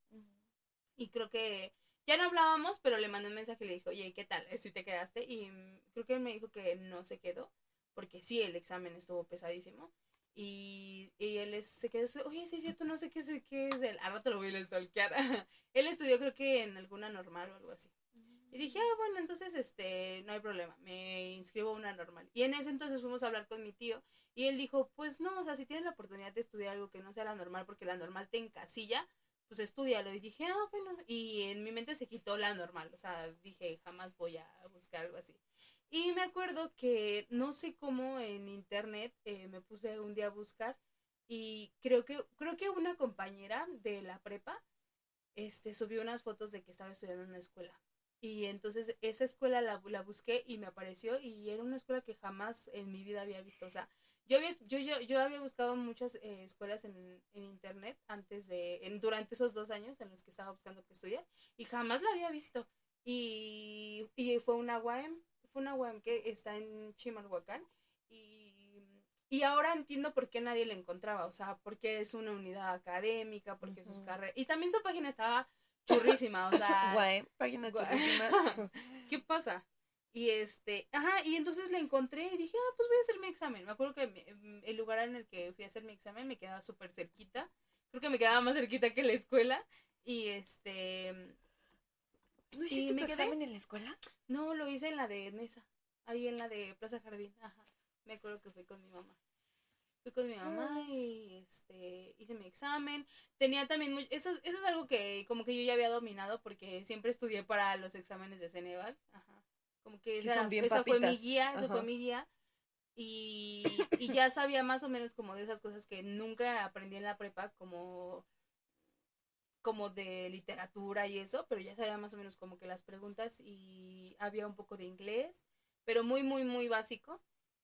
Y creo que ya no hablábamos, pero le mandé un mensaje y le dijo, oye, ¿qué tal? Si te quedaste. Y mm, creo que él me dijo que no se quedó, porque sí, el examen estuvo pesadísimo. Y, y él se quedó, oye, sí es cierto, no sé qué es, qué es él. Al rato lo voy a stalkear. él estudió creo que en alguna normal o algo así. Y dije, ah, bueno, entonces, este, no hay problema, me inscribo a una normal. Y en ese entonces fuimos a hablar con mi tío y él dijo, pues no, o sea, si tienes la oportunidad de estudiar algo que no sea la normal, porque la normal te encasilla, pues estudialo. Y dije, ah, bueno, y en mi mente se quitó la normal, o sea, dije, jamás voy a buscar algo así. Y me acuerdo que no sé cómo en internet eh, me puse un día a buscar y creo que, creo que una compañera de la prepa este, subió unas fotos de que estaba estudiando en una escuela. Y entonces esa escuela la, busqué y me apareció y era una escuela que jamás en mi vida había visto. O sea, yo había, yo, yo, yo había buscado muchas eh, escuelas en, en internet antes de, en, durante esos dos años en los que estaba buscando que estudiar y jamás la había visto. Y, y fue una UAM, fue una UAM que está en Chimalhuacán y, y ahora entiendo por qué nadie la encontraba, o sea, porque es una unidad académica, porque sus carreras... Y también su página estaba churrísima, o sea... Guay, página Guay. churrísima. ¿qué pasa? Y este, ajá, y entonces la encontré y dije, ah, pues voy a hacer mi examen. Me acuerdo que me- el lugar en el que fui a hacer mi examen me quedaba súper cerquita. Creo que me quedaba más cerquita que la escuela. Y este, ¿No ¿Y hiciste me tu quedé? examen en la escuela? no, lo hice en la de Nesa, ahí en la de Plaza Jardín, ajá. Me acuerdo que fui con mi mamá. Fui con mi mamá y este, hice mi examen. Tenía también, muy- eso, es- eso es algo que como que yo ya había dominado porque siempre estudié para los exámenes de Ceneval. Ajá. Como que esa, esa fue mi guía, esa fue mi guía. Y, y ya sabía más o menos como de esas cosas que nunca aprendí en la prepa, como como de literatura y eso, pero ya sabía más o menos como que las preguntas y había un poco de inglés, pero muy, muy, muy básico.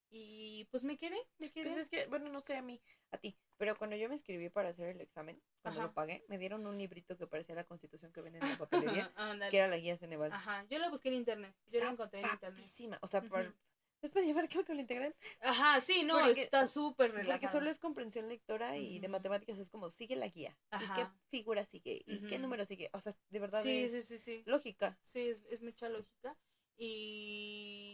Y pues me quedé, me quedé. Pues es que, bueno, no sé a mí, a ti, pero cuando yo me inscribí para hacer el examen, cuando Ajá. lo pagué, me dieron un librito que parecía la constitución que venden en la papelería, que era la guía Ceneval. Ajá, yo la busqué en internet, yo la encontré en internet. Papísima. O sea, por- Después de llevar cálculo integral. Ajá, sí, no, Porque- está súper Porque relajado. solo es comprensión lectora y de matemáticas es como sigue la guía. ¿Y Ajá. qué figura sigue? ¿Y qué número sigue? O sea, de verdad Sí, es sí, sí, sí. lógica. Sí, es, es mucha lógica. Y,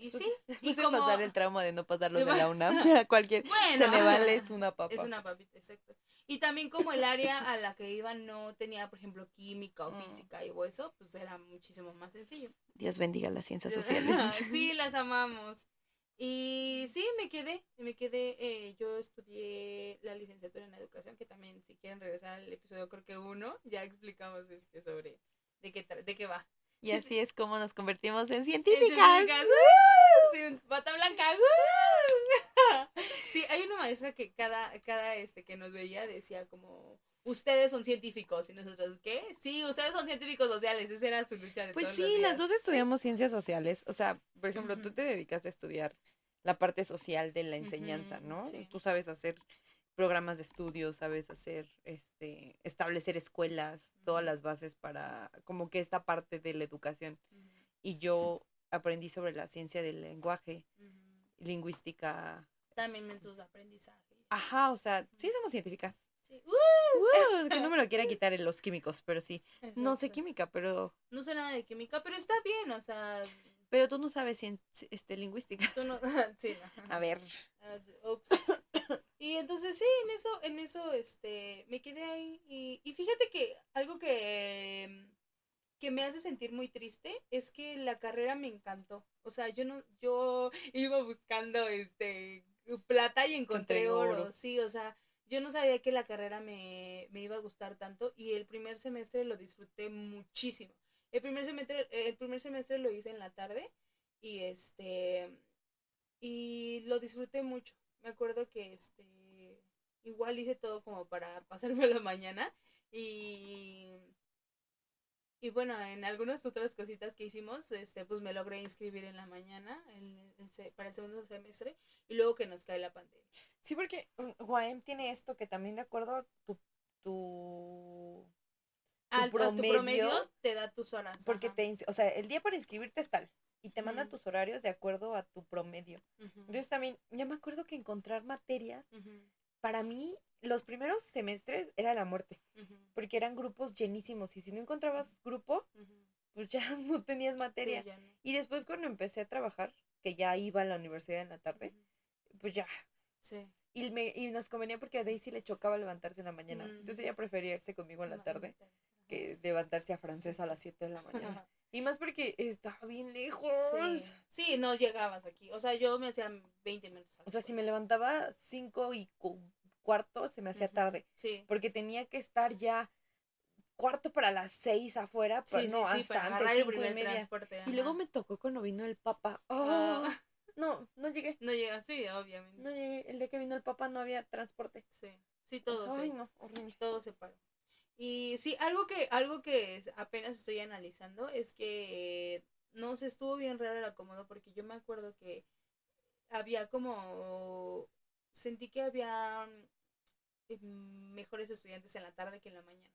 y sí, y como... pasar el trauma de no pasar los de la UNAM, a cualquier Bueno, Ceneval es una papa. Es una papita, exacto. Y también como el área a la que iba no tenía, por ejemplo, química o Mm. física y eso, pues era muchísimo más sencillo. Dios bendiga las ciencias sociales. sí, las amamos. Y sí, me quedé, me quedé, eh, yo estudié la licenciatura en educación, que también si quieren regresar al episodio creo que uno, ya explicamos este sobre de qué, tra- de qué va. Y así es como nos convertimos en En científicas. ¡uh! Bata blanca. ¡uh! Sí, hay una maestra que cada, cada este que nos veía decía como ustedes son científicos y nosotros ¿qué? Sí, ustedes son científicos sociales, esa era su lucha de Pues todos sí, los las dos estudiamos ciencias sociales. O sea, por ejemplo, tú Ujú. te dedicas a estudiar la parte social de la enseñanza, ¿no? sí. Tú sabes hacer programas de estudio, sabes hacer, este, establecer escuelas, todas las bases para, como que esta parte de la educación. Y yo aprendí sobre la ciencia del lenguaje, lingüística. También en tus aprendizajes. Ajá, o sea, sí somos científicas. Sí. ¡Uh! Uh, que no me lo quiera quitar en los químicos, pero sí. No sé química, pero, No sé nada de química, pero está bien, o sea, pero tú no sabes este, lingüística. tú no sí. no. A ver. Ah, ups. Y entonces sí, en eso, en eso, este, me quedé ahí. Y, y fíjate que algo que, que me hace sentir muy triste es que la carrera me encantó. O sea, yo no, yo iba buscando este plata y encontré oro. Sí, o sea, yo no sabía que la carrera me, me iba a gustar tanto y el primer semestre lo disfruté muchísimo. El primer semestre, el primer semestre lo hice en la tarde y este y lo disfruté mucho. Me acuerdo que este igual hice todo como para pasarme la mañana y y bueno, en algunas otras cositas que hicimos, este pues me logré inscribir en la mañana en- para el segundo semestre y luego que nos cae la pandemia. Sí, porque mm, UAM tiene esto que también de acuerdo a tu, tu Al, a tu promedio, te da tus horas. porque ajá. te, o sea, el día para inscribirte es tal y te mandan Ujú. tus horarios de acuerdo a tu promedio. Entonces también, yo me acuerdo que encontrar materias, para mí, los primeros semestres era la muerte, porque eran grupos llenísimos y si no encontrabas grupo, pues ya no tenías materia. Sí, ya no. Y después cuando empecé a trabajar, que ya iba a la universidad en la tarde, pues ya. Sí. Y, me, y nos convenía porque a Daisy le chocaba levantarse en la mañana. Entonces ella prefería irse conmigo en la tarde. que levantarse a francés a las 7 de la mañana. Y más porque estaba bien lejos. Sí. sí, no llegabas aquí. O sea, yo me hacía 20 minutos. O sea, si me levantaba 5 y cu- cuarto, se me hacía tarde. Sí. Porque tenía que estar ya cuarto para las 6 afuera. Sí, Pero sí, no, sí, hasta para antes, el y primer media. transporte. Y luego me tocó cuando vino el papa. Ah. ¡Ah! No, no llegué. No llega, sí, obviamente. No llegué. El día que vino el papa no había transporte. Sí, sí, todo Ay, se, no, horrible. todo se paró. Y sí, algo que, algo que apenas estoy analizando es que no se estuvo bien raro el acomodo porque yo me acuerdo que había como sentí que había mm, mejores estudiantes en la tarde que en la mañana.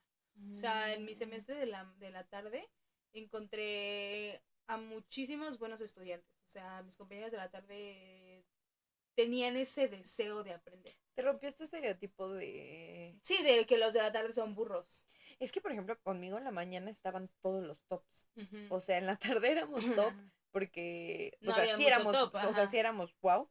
O sea, en mi Mm. semestre de la, de la tarde encontré a muchísimos buenos estudiantes. O sea, mis compañeros de la tarde tenían ese deseo de aprender. Te rompió este estereotipo de... Sí, de que los de la tarde son burros. Es que, por ejemplo, conmigo en la mañana estaban todos los tops. Ujú. O sea, en la tarde éramos top porque... No o sea, sí éramos, top, o sea, ajá. sí éramos wow,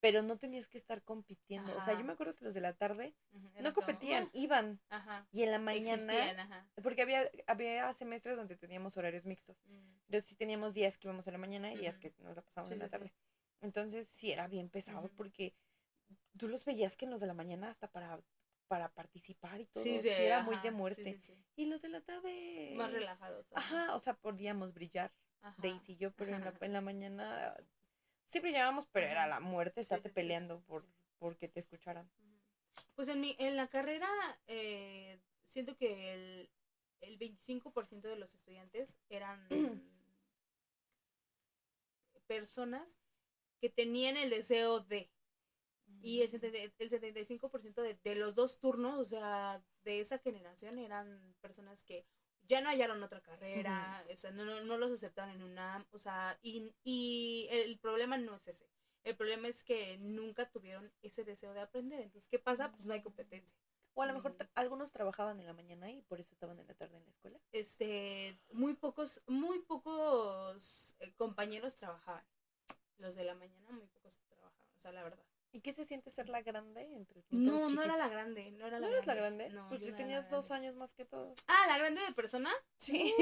pero no tenías que estar compitiendo. O sea, yo Ajá. me acuerdo que los de la tarde Ujú, no era como, competían, "Ah", iban. Ajá. Y en la mañana, Existían, ajá. porque había, había semestres donde teníamos horarios mixtos. Mm. Entonces sí teníamos días que íbamos en la mañana y días que nos la pasamos Sí, en la sí, sí. tarde. Entonces sí era bien pesado porque tú los veías que en los de la mañana hasta para, para participar y todo, Sí, sí, sí, era muy de muerte. sí. Y los de la tarde... Más relajados. Ajá, o sea, podíamos brillar, ajá. Daisy y yo, pero en la, en la mañana sí brillábamos, pero era la muerte, estarte peleando por porque te escucharan. Pues en, mi, en la carrera eh, siento que el, el 25% de los estudiantes eran personas que tenían el deseo de, y el, 70 el 75% de, de los dos turnos, o sea, de esa generación eran personas que ya no hallaron otra carrera, o sea, no, no, no los aceptaron en UNAM, o sea, y, y el problema no es ese. El problema es que nunca tuvieron ese deseo de aprender. Entonces, ¿qué pasa? Pues no hay competencia. O a lo mejor tra- algunos trabajaban en la mañana y por eso estaban en la tarde en la escuela. Este, muy pocos, muy pocos eh, compañeros trabajaban. Los de la mañana, muy pocos trabajaban, o sea, la verdad. ¿Y qué se siente ser la grande entre todos No, no era la grande, no era ¿No la eres la grande. No, pues si no tenías dos años más que todos. Ah, la grande de persona. Sí.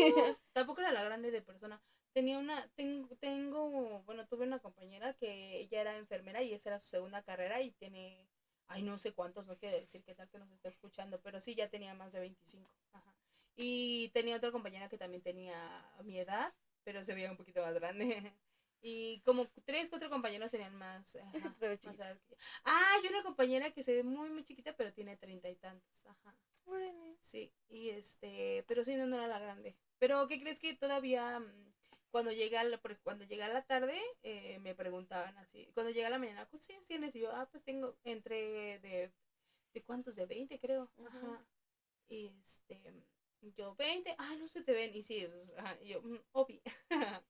Tampoco era la grande de persona. Tenía una, tengo, tengo, bueno, tuve una compañera que ella era enfermera y esa era su segunda carrera y tiene, ay, no sé cuántos, no quiere decir qué tal que nos está escuchando, pero sí, ya tenía más de 25. Ajá. Y tenía otra compañera que también tenía mi edad, pero se veía un poquito más grande. Y como tres, cuatro compañeros tenían más. ajá, más. Ah, hay una compañera que se ve muy, muy chiquita, pero tiene treinta y tantos. Ajá. Sí, y este, pero sí, no, no era la grande. Pero, ¿qué crees que todavía mm, cuando llega la, cuando llega la tarde, eh, me preguntaban así, cuando llega la mañana, ¿cuántos años tienes? Y yo, ah, pues tengo entre de, ¿de cuántos? De 20, creo. Ajá. Y este, yo, 20, ah, no se te ven. Y sí, pues, ajá, y yo, mm, obvio.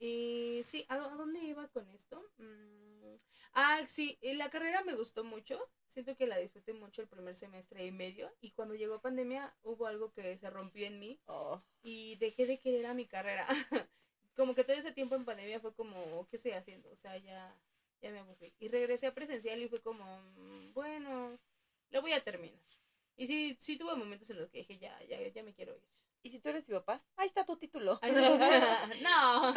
y sí, ¿a, dó- a dónde iba con esto? Mm, ah, sí, eh, la carrera me gustó mucho. Siento que la disfruté mucho el primer semestre y medio. Y cuando llegó pandemia, hubo algo que se rompió en mí Oh. y dejé de querer a mi carrera. como que todo ese tiempo en pandemia fue como, ¿qué estoy haciendo? O sea, ya, ya me aburrí. Y regresé a presencial y fue como, mm, bueno, lo voy a terminar. Y sí, sí tuve momentos en los que dije, ya, ya, ya me quiero ir. ¿Y si tú eres mi papá? Ahí está tu título. Ay, no.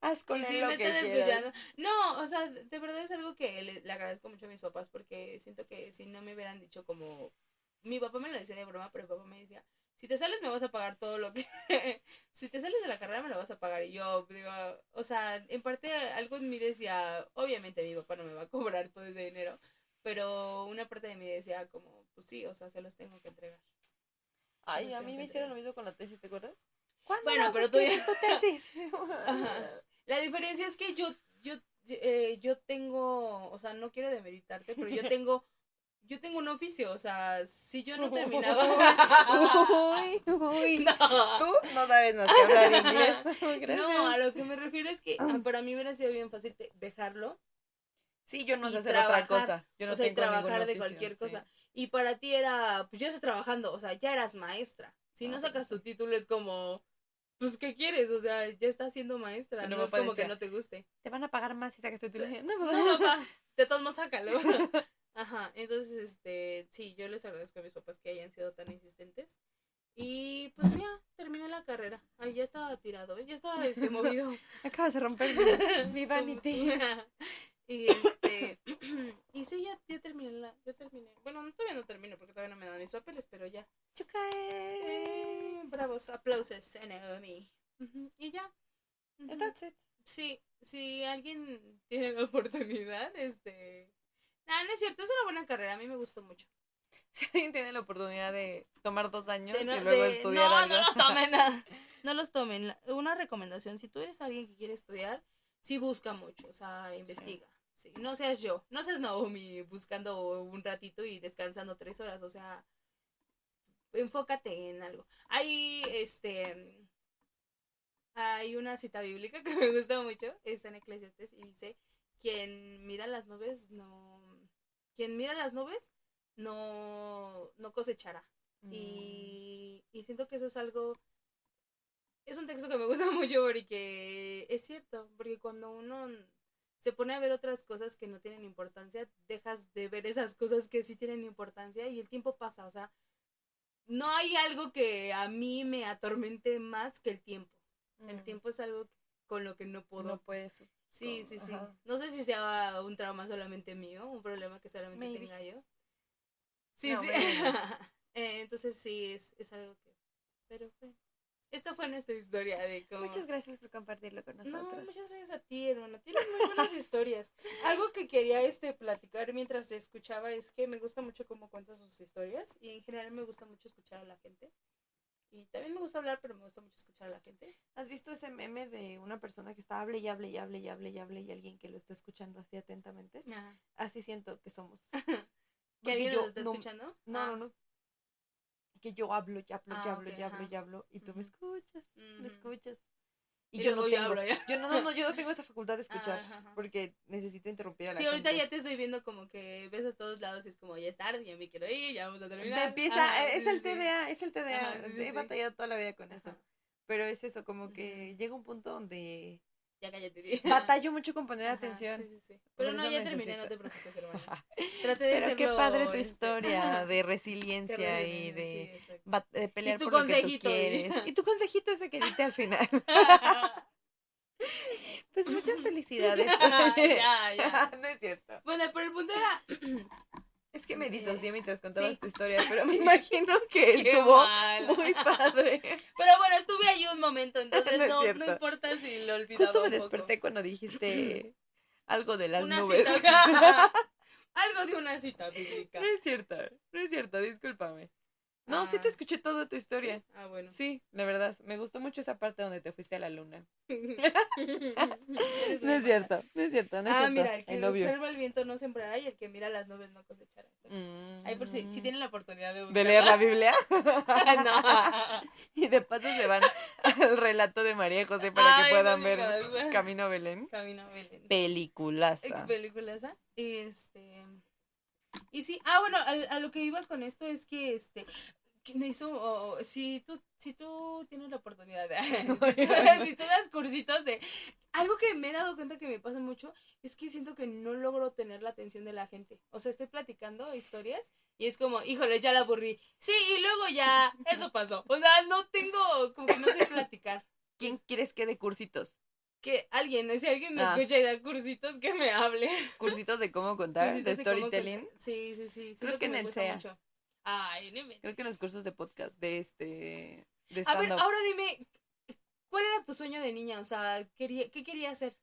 Haz con Y él sí lo me que están escuchando. No, o sea, de verdad es algo que le, le agradezco mucho a mis papás porque siento que si no me hubieran dicho como... Mi papá me lo decía de broma, pero mi papá me decía, si te sales me vas a pagar todo lo que... si te sales de la carrera me lo vas a pagar. Y yo digo, o sea, en parte algo en mí decía, obviamente mi papá no me va a cobrar todo ese dinero, pero una parte de mí decía como, pues sí, o sea, se los tengo que entregar. Ay, a mí me hicieron lo mismo con la tesis, ¿te acuerdas? ¿Cuándo Bueno, pero tú ya- escribir tu tesis? Ajá. La diferencia es que yo, yo, eh, yo tengo, o sea, no quiero demeritarte, pero yo tengo, yo tengo un oficio, o sea, si yo no terminaba. uy, uy. no. Tú no sabes más que hablar inglés. No, a lo que me refiero es que ah, para mí hubiera sido bien fácil dejarlo, Sí, yo no sé hacer otra cosa. Yo no o sea, tengo trabajar de cualquier sí. Y para ti era, pues ya estás trabajando, o sea, ya eras maestra. Si no Ah, sacas bueno, tu título es como, pues, ¿qué quieres? O sea, ya estás siendo maestra, Pero no es como que no te guste. Te van a pagar más si sacas tu título. No, papá. No, papá, de todos modos sácalo. Ajá, entonces, este, sí, yo les agradezco a mis papás que hayan sido tan insistentes. Y pues ya, terminé la carrera. Ay, ya estaba tirado, ¿eh? ya estaba este, movido. Acabas de romper mi, mi vanity. Y este, y sí, ya, ya terminé la, ya terminé. Bueno, no, todavía no termino porque todavía no me dan mis papeles, pero ya. Chucae. Eh, bravos, aplausos, Naomi. Ujú, Y ya. And that's it. Sí, si alguien tiene la oportunidad, este... Ah, no es cierto, es una buena carrera, a mí me gustó mucho. Si alguien tiene la oportunidad de tomar dos años De no- y luego de- estudiar no, algo. no los tomen. nada. No los tomen. Una recomendación, si tú eres alguien que quiere estudiar, sí busca mucho, o sea, investiga. Sí, No seas yo, no seas Naomi buscando un ratito y descansando tres horas, o sea, enfócate en algo. Hay, este, hay una cita bíblica que me gusta mucho, está en Eclesiastes y dice, quien mira las nubes no, quien mira las nubes no, no cosechará. Mm. Y, y siento que eso es algo. Es un texto que me gusta mucho porque es cierto, porque cuando uno se pone a ver otras cosas que no tienen importancia, dejas de ver esas cosas que sí tienen importancia y el tiempo pasa, o sea, no hay algo que a mí me atormente más que el tiempo. El tiempo es algo con lo que no puedo. no puedes. sí, sí, sí. ajá. No sé si sea un trauma solamente mío, un problema que solamente Maybe. tenga yo. Sí, No, sí. Eh, entonces sí, es, es algo que... Pero fue... Esta fue nuestra historia de cómo... Muchas gracias por compartirlo con No, nosotros. muchas gracias a ti, hermana. Tienes muy buenas historias. Algo que quería este platicar mientras te escuchaba es que me gusta mucho cómo cuentas sus historias y en general me gusta mucho escuchar a la gente. Y también me gusta hablar, pero me gusta mucho escuchar a la gente. ¿Has visto ese meme de una persona que está hable y hable y hable y hable y hable y alguien que lo está escuchando así atentamente? Así siento que somos. ¿Que alguien yo los está no- escuchando? No, Ah, no, no. Que yo hablo y hablo y Ah, hablo ok, y hablo ajá. y hablo y tú me escuchas, me escuchas. Y, Y yo no tengo. hablo. Yo no, no, no, yo no tengo esa facultad de escuchar Ajá, ajá. porque necesito interrumpir a la Sí, ahorita ya te estoy viendo como que ves a todos lados y es como ya es tarde, ya me quiero ir, ya vamos a Me terminar. empieza, Ajá, es sí, el sí. TDA, es el TDA. He batallado toda la vida con eso. Pero es eso, como que llega un punto donde Ya cállate. batallo mucho con poner Ajá, atención. sí, sí, sí. Pero no, ya terminé, no necesito. te preocupes, hermana. Traté de Pero qué padre tu este, historia de de resiliencia y de, pelear tu por lo que tú consejito, quieres. Y tu consejito ese que diste al final. Pues muchas felicidades. ya, ya. no es cierto. Bueno, pero el punto era. Es que me disocié mientras contabas sí. tu historia, pero me imagino que Qué estuvo mal. muy padre. Pero bueno, momento, entonces No no, no, importa si lo olvidaba. Justo me un poco. desperté cuando dijiste algo de las Una nubes. cita. Algo de una cita bíblica. No es cierto, no es cierto, discúlpame. No, sí te Ah. escuché toda tu historia. Sí, Ah, bueno. Sí, la verdad, me gustó mucho esa parte donde te fuiste a la luna. No es cierto, no es cierto, no es ah, cierto. mira, el que observa el viento no sembrará y el que mira las nubes no cosechará. Mm. Ahí por si, si tienen la oportunidad de ¿De leer la. Biblia? no. Y de paso se van al relato de María José para Ay, que puedan no ver. Camino a Belén. Camino a Belén. Peliculaza. Ex peliculaza. Este. Y sí, ah, bueno, a, a lo que iba con esto es que este. que necesito, o- o- si tú, si tú tienes la oportunidad de, si tú das cursitos de, algo que me he dado cuenta que me pasa mucho, es que siento que no logro tener la atención de la gente, o sea, estoy platicando historias, y es como, híjole, ya la aburrí, sí, y luego ya, eso pasó, o sea, no tengo, como que no sé platicar, ¿Quién quieres que dé cursitos? Que alguien, si alguien me Ah. escucha y da cursitos, que me hable. Cursitos de cómo contar, de cómo storytelling. Sí, sí, sí, Creo siento que en me el SEA. mucho. Ay, no. Creo que en los cursos de podcast, de este, de A ver, ahora dime, ¿cuál era tu sueño de niña? O sea, quería, ¿qué querías ser?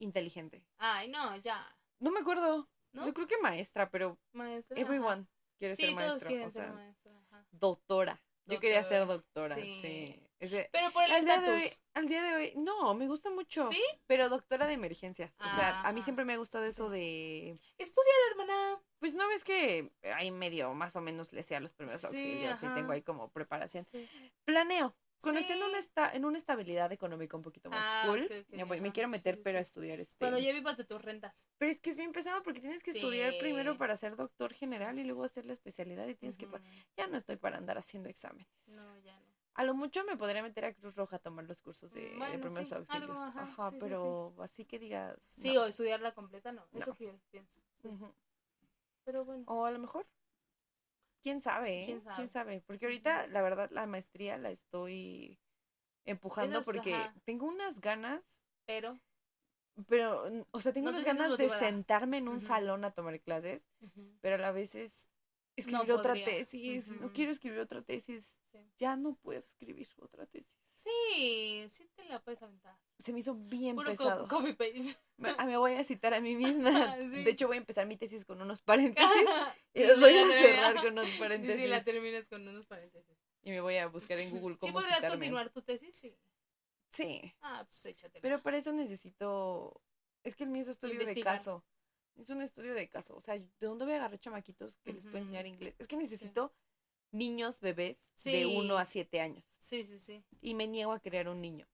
inteligente. Ay, no, ya. No me acuerdo. ¿No? Yo creo que maestra, pero Maestra. ajá. everyone quiere Sí, ser todos maestro. quieren o ser sea, maestra. ajá. doctora. Yo quería ser Doctora, doctora, sí. sí. Ese- Pero por el al, día de hoy, al día de hoy, no, me gusta mucho. ¿Sí? Pero doctora de emergencias. O sea, a mí Ah, siempre me ha gustado eso de. Estudia la hermana. Pues no ves que ahí medio más o menos le sea los primeros Sí, auxilios y ajá. tengo ahí como preparación. Planeo. Cuando esté en una, esta, en una estabilidad económica un poquito más Ah, cool, me, voy- me quiero meter, pero a estudiar este. Cuando ya vivas de tus rentas. Pero es que es bien pesado porque tienes que estudiar primero para ser doctor general y luego hacer la especialidad y tienes que... Ya no estoy para andar haciendo exámenes. No, ya no. A lo mucho me podría meter a Cruz Roja a tomar los cursos de, de Mm, Bueno, primeros sí, algo, auxilios. ajá, Ajá, sí, sí, sí. pero así que digas... Sí, no. o estudiarla completa, no. Es No. lo que yo pienso. Pero bueno. O a lo mejor. ¿Quién sabe? eh? ¿Quién sabe? Porque ahorita, la verdad, la maestría la estoy empujando es, porque ajá. tengo unas ganas, Pero. pero, o sea, tengo No unas ganas de sentarme en un salón a tomar clases, pero a la vez es escribir otra podría. tesis. No quiero escribir otra tesis. Sí. Ya no puedo escribir otra tesis. Sí, sí te la puedes aventar. Se me hizo bien Puro pesado. copy. Me, ah, me voy a citar a mí misma. Sí. De hecho, voy a empezar mi tesis con unos paréntesis y Sí, los voy a cerrar con unos Sí, paréntesis. sí, la terminas con unos paréntesis. Y me voy a buscar en Google ¿Sí cómo podrías citarme. continuar tu tesis? Sí. Sí, Ah, pues échatela. pero para eso necesito... Es que el mío es estudio de caso. Es un estudio de caso. O sea, ¿de dónde voy a agarrar chamaquitos que les puedo enseñar inglés? Es que necesito niños, bebés, de Sí. 1 a 7 años. Sí, sí, sí. Y me niego a crear un niño.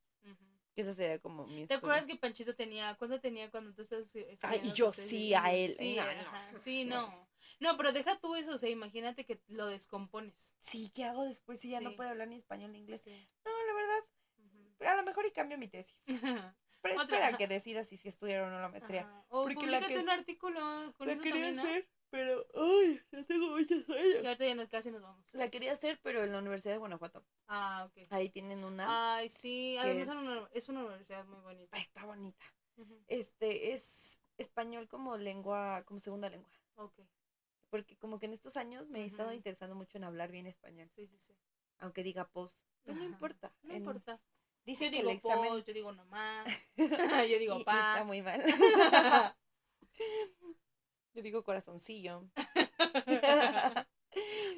Que esa sería como mi ¿Te acuerdas que Panchito tenía, cuánto tenía cuando tú estás Ay, y yo sí a él. Sí, No, no, sí, no. no. No, pero deja tú eso, o sea, imagínate que lo descompones. Sí, ¿qué hago después si ya no Sí. puedo hablar ni español ni inglés? Sí. No, la verdad, Ujú. a lo mejor y cambio mi tesis. Pero espera que decidas si, si estudiar o no la maestría. Ajá. O Porque la que- un artículo con La eso quería también, ¿no? hacer, pero... ¡Ay! Ya tengo muchos Que años. ahorita ya nos- casi nos vamos. La quería hacer, pero en la Universidad de Guanajuato. Ah, ok. Ahí tienen una... Ay, sí, además es- es... Una, es una universidad muy bonita. Ay, está bonita. Este, es español como lengua, como segunda lengua. Ok, Porque como que en estos años me he estado interesando mucho en hablar bien español. sí, sí, sí. Aunque diga post. Pero no Ajá. importa. No en- importa. Dicen Yo que el digo examen... po, yo digo nomás. yo digo y- y pa. está muy mal. Yo digo corazoncillo.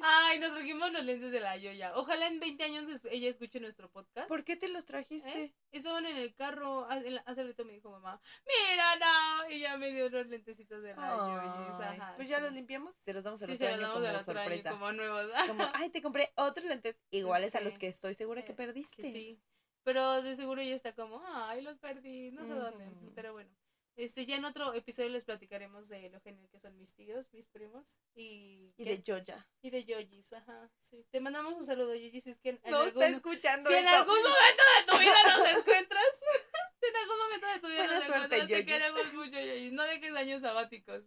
Ay, nos trajimos los lentes de la Yoya. Ojalá en 20 años ella escuche nuestro podcast. ¿Por qué te los trajiste? ¿Eh? Estaban en el carro. Hace rato me dijo mamá, mira, no. Y ya me dio los lentecitos de la Ajá, pues ya sí. los limpiamos y se los damos al Sí, otro se los damos como del otro año sorpresa. como nuevos. Como, ay, te compré otros lentes iguales a los Sí. que estoy segura que Eh, perdiste. Que sí. Pero de seguro ella está como, ay, los perdí, no sé dónde. Ujú. Pero bueno. Este, ya en otro episodio les platicaremos de lo genial que son mis tíos, mis primos y, Y ¿qué? de Joya. y de Yoyis, ajá. Sí. Te mandamos un saludo, Yoyis, si es que en, No algún, está escuchando si en algún momento de tu vida nos encuentras, si en algún momento de tu vida Buena nos suerte, encuentras, te queremos mucho, Yoyis. No dejes años sabáticos.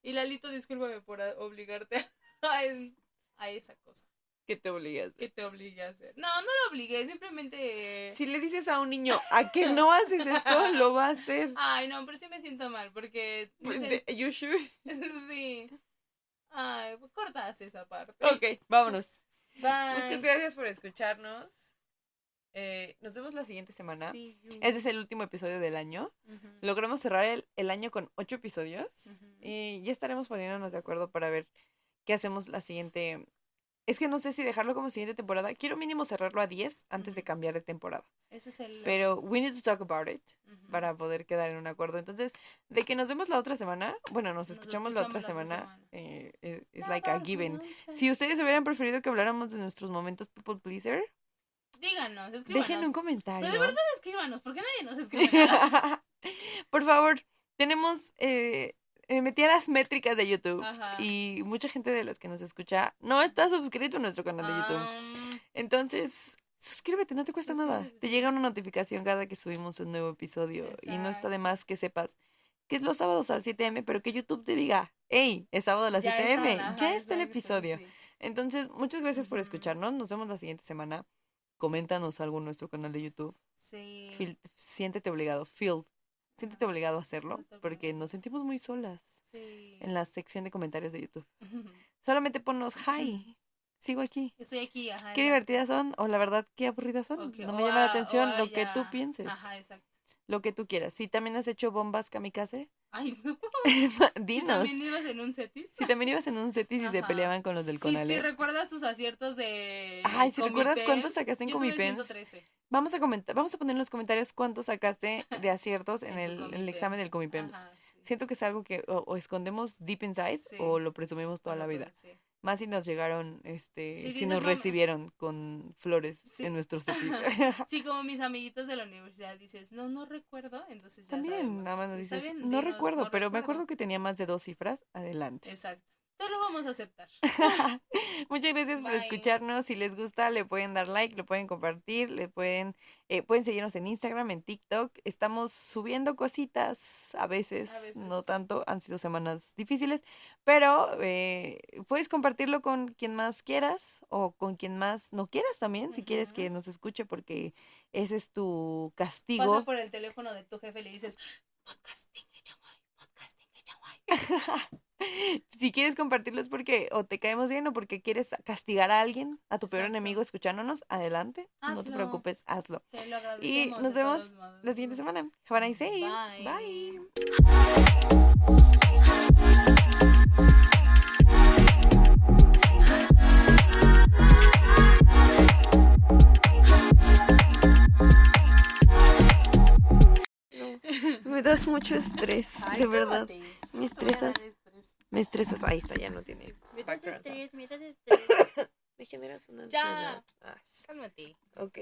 Y Lalito, discúlpame por obligarte a, a esa cosa que te obligas. que te obligue a hacer. No, no lo obligué, simplemente... Si le dices a un niño a que no haces esto, lo va a hacer. Ay, no, pero sí me siento mal porque... Pues, de- you should. sí. Ay, pues cortas esa parte. Ok, vámonos. Bye. Muchas gracias por escucharnos. Eh, nos vemos la siguiente semana. Este es el último episodio del año. Ujú. Logramos cerrar el, el año con ocho episodios. Y ya estaremos poniéndonos de acuerdo para ver qué hacemos la siguiente. Es que no sé si dejarlo como siguiente temporada. Quiero mínimo cerrarlo a 10 antes de cambiar de temporada. Ese es el... Pero we need to talk about it para poder quedar en un acuerdo. Entonces, de que nos vemos la otra semana, bueno, nos Nos escuchamos la otra la semana, semana. eh, eh, es like a given. Si ustedes hubieran preferido que habláramos de nuestros momentos people pleaser, Díganos, escríbanos. dejen un comentario. Pero de verdad escríbanos, porque nadie nos escribe. Por favor, tenemos eh, me metí a las métricas de YouTube Ajá. y mucha gente de las que nos escucha no está suscrito a nuestro canal de YouTube. Entonces, suscríbete, no te cuesta nada. Te llega una notificación cada que subimos un nuevo episodio y no está de más que sepas que es los sábados a las 7 m, pero que YouTube te diga, hey, es sábado a las ya 7 m, ya está el episodio. sí. Entonces, muchas gracias por escucharnos. Nos vemos la siguiente semana. Coméntanos algo en nuestro canal de YouTube. Sí. Feel- siéntete obligado, feel. Siéntete obligado a hacerlo porque nos sentimos muy solas Sí. en la sección de comentarios de YouTube. Solamente ponnos hi. Sigo aquí. Estoy aquí, ajá. Qué divertidas son o la verdad qué aburridas son. No me llama la atención lo que tú pienses, Ajá, exacto. Lo que tú quieras. Si también has hecho bombas kamikaze, Ay, no. Si dinos. también ibas en un setis. Si también ibas en un setis y se peleaban con los del Sí, Conalep. sí, recuerdas tus aciertos de. Ay, si recuerdas cuántos sacaste en Comipens. 113. Vamos a comentar, vamos a poner en los comentarios cuántos sacaste de aciertos en el, examen del Comipems. Ajá, sí. Siento que es algo que o, o escondemos deep inside Sí. o lo presumimos toda la vida. sí. Más si nos llegaron, este, Sí, si nos recibieron con flores Sí. en nuestros. Sí, como mis amiguitos de la universidad dices, no, no recuerdo, entonces ya También, sabemos. nada más nos dices, bien, no dinos, recuerdo, "No pero me recuerdo". acuerdo que tenía más de dos cifras. Adelante. Exacto. Te lo vamos a aceptar. Muchas gracias por escucharnos. Si les gusta, le pueden dar like, le pueden compartir, le pueden, eh, pueden seguirnos en Instagram, en TikTok. Estamos subiendo cositas a veces, A veces. no tanto. Han sido semanas difíciles, pero eh, puedes compartirlo con quien más quieras o con quien más no quieras también, si quieres que nos escuche, porque ese es tu castigo. Pasa por el teléfono de tu jefe y le dices, podcasting podcasting. si quieres compartirlo es porque o te caemos bien o porque quieres castigar a alguien, a tu peor enemigo escuchándonos, adelante. No te preocupes, hazlo. Te lo Y nos vemos la siguiente semana. Have a nice day. Bye. Bye. Me das mucho estrés, de verdad. Me estresas. Me estresas. Ahí está, ya no tiene. background sound. Me generas una Ya. ansiedad. Ah, Cálmate. ok.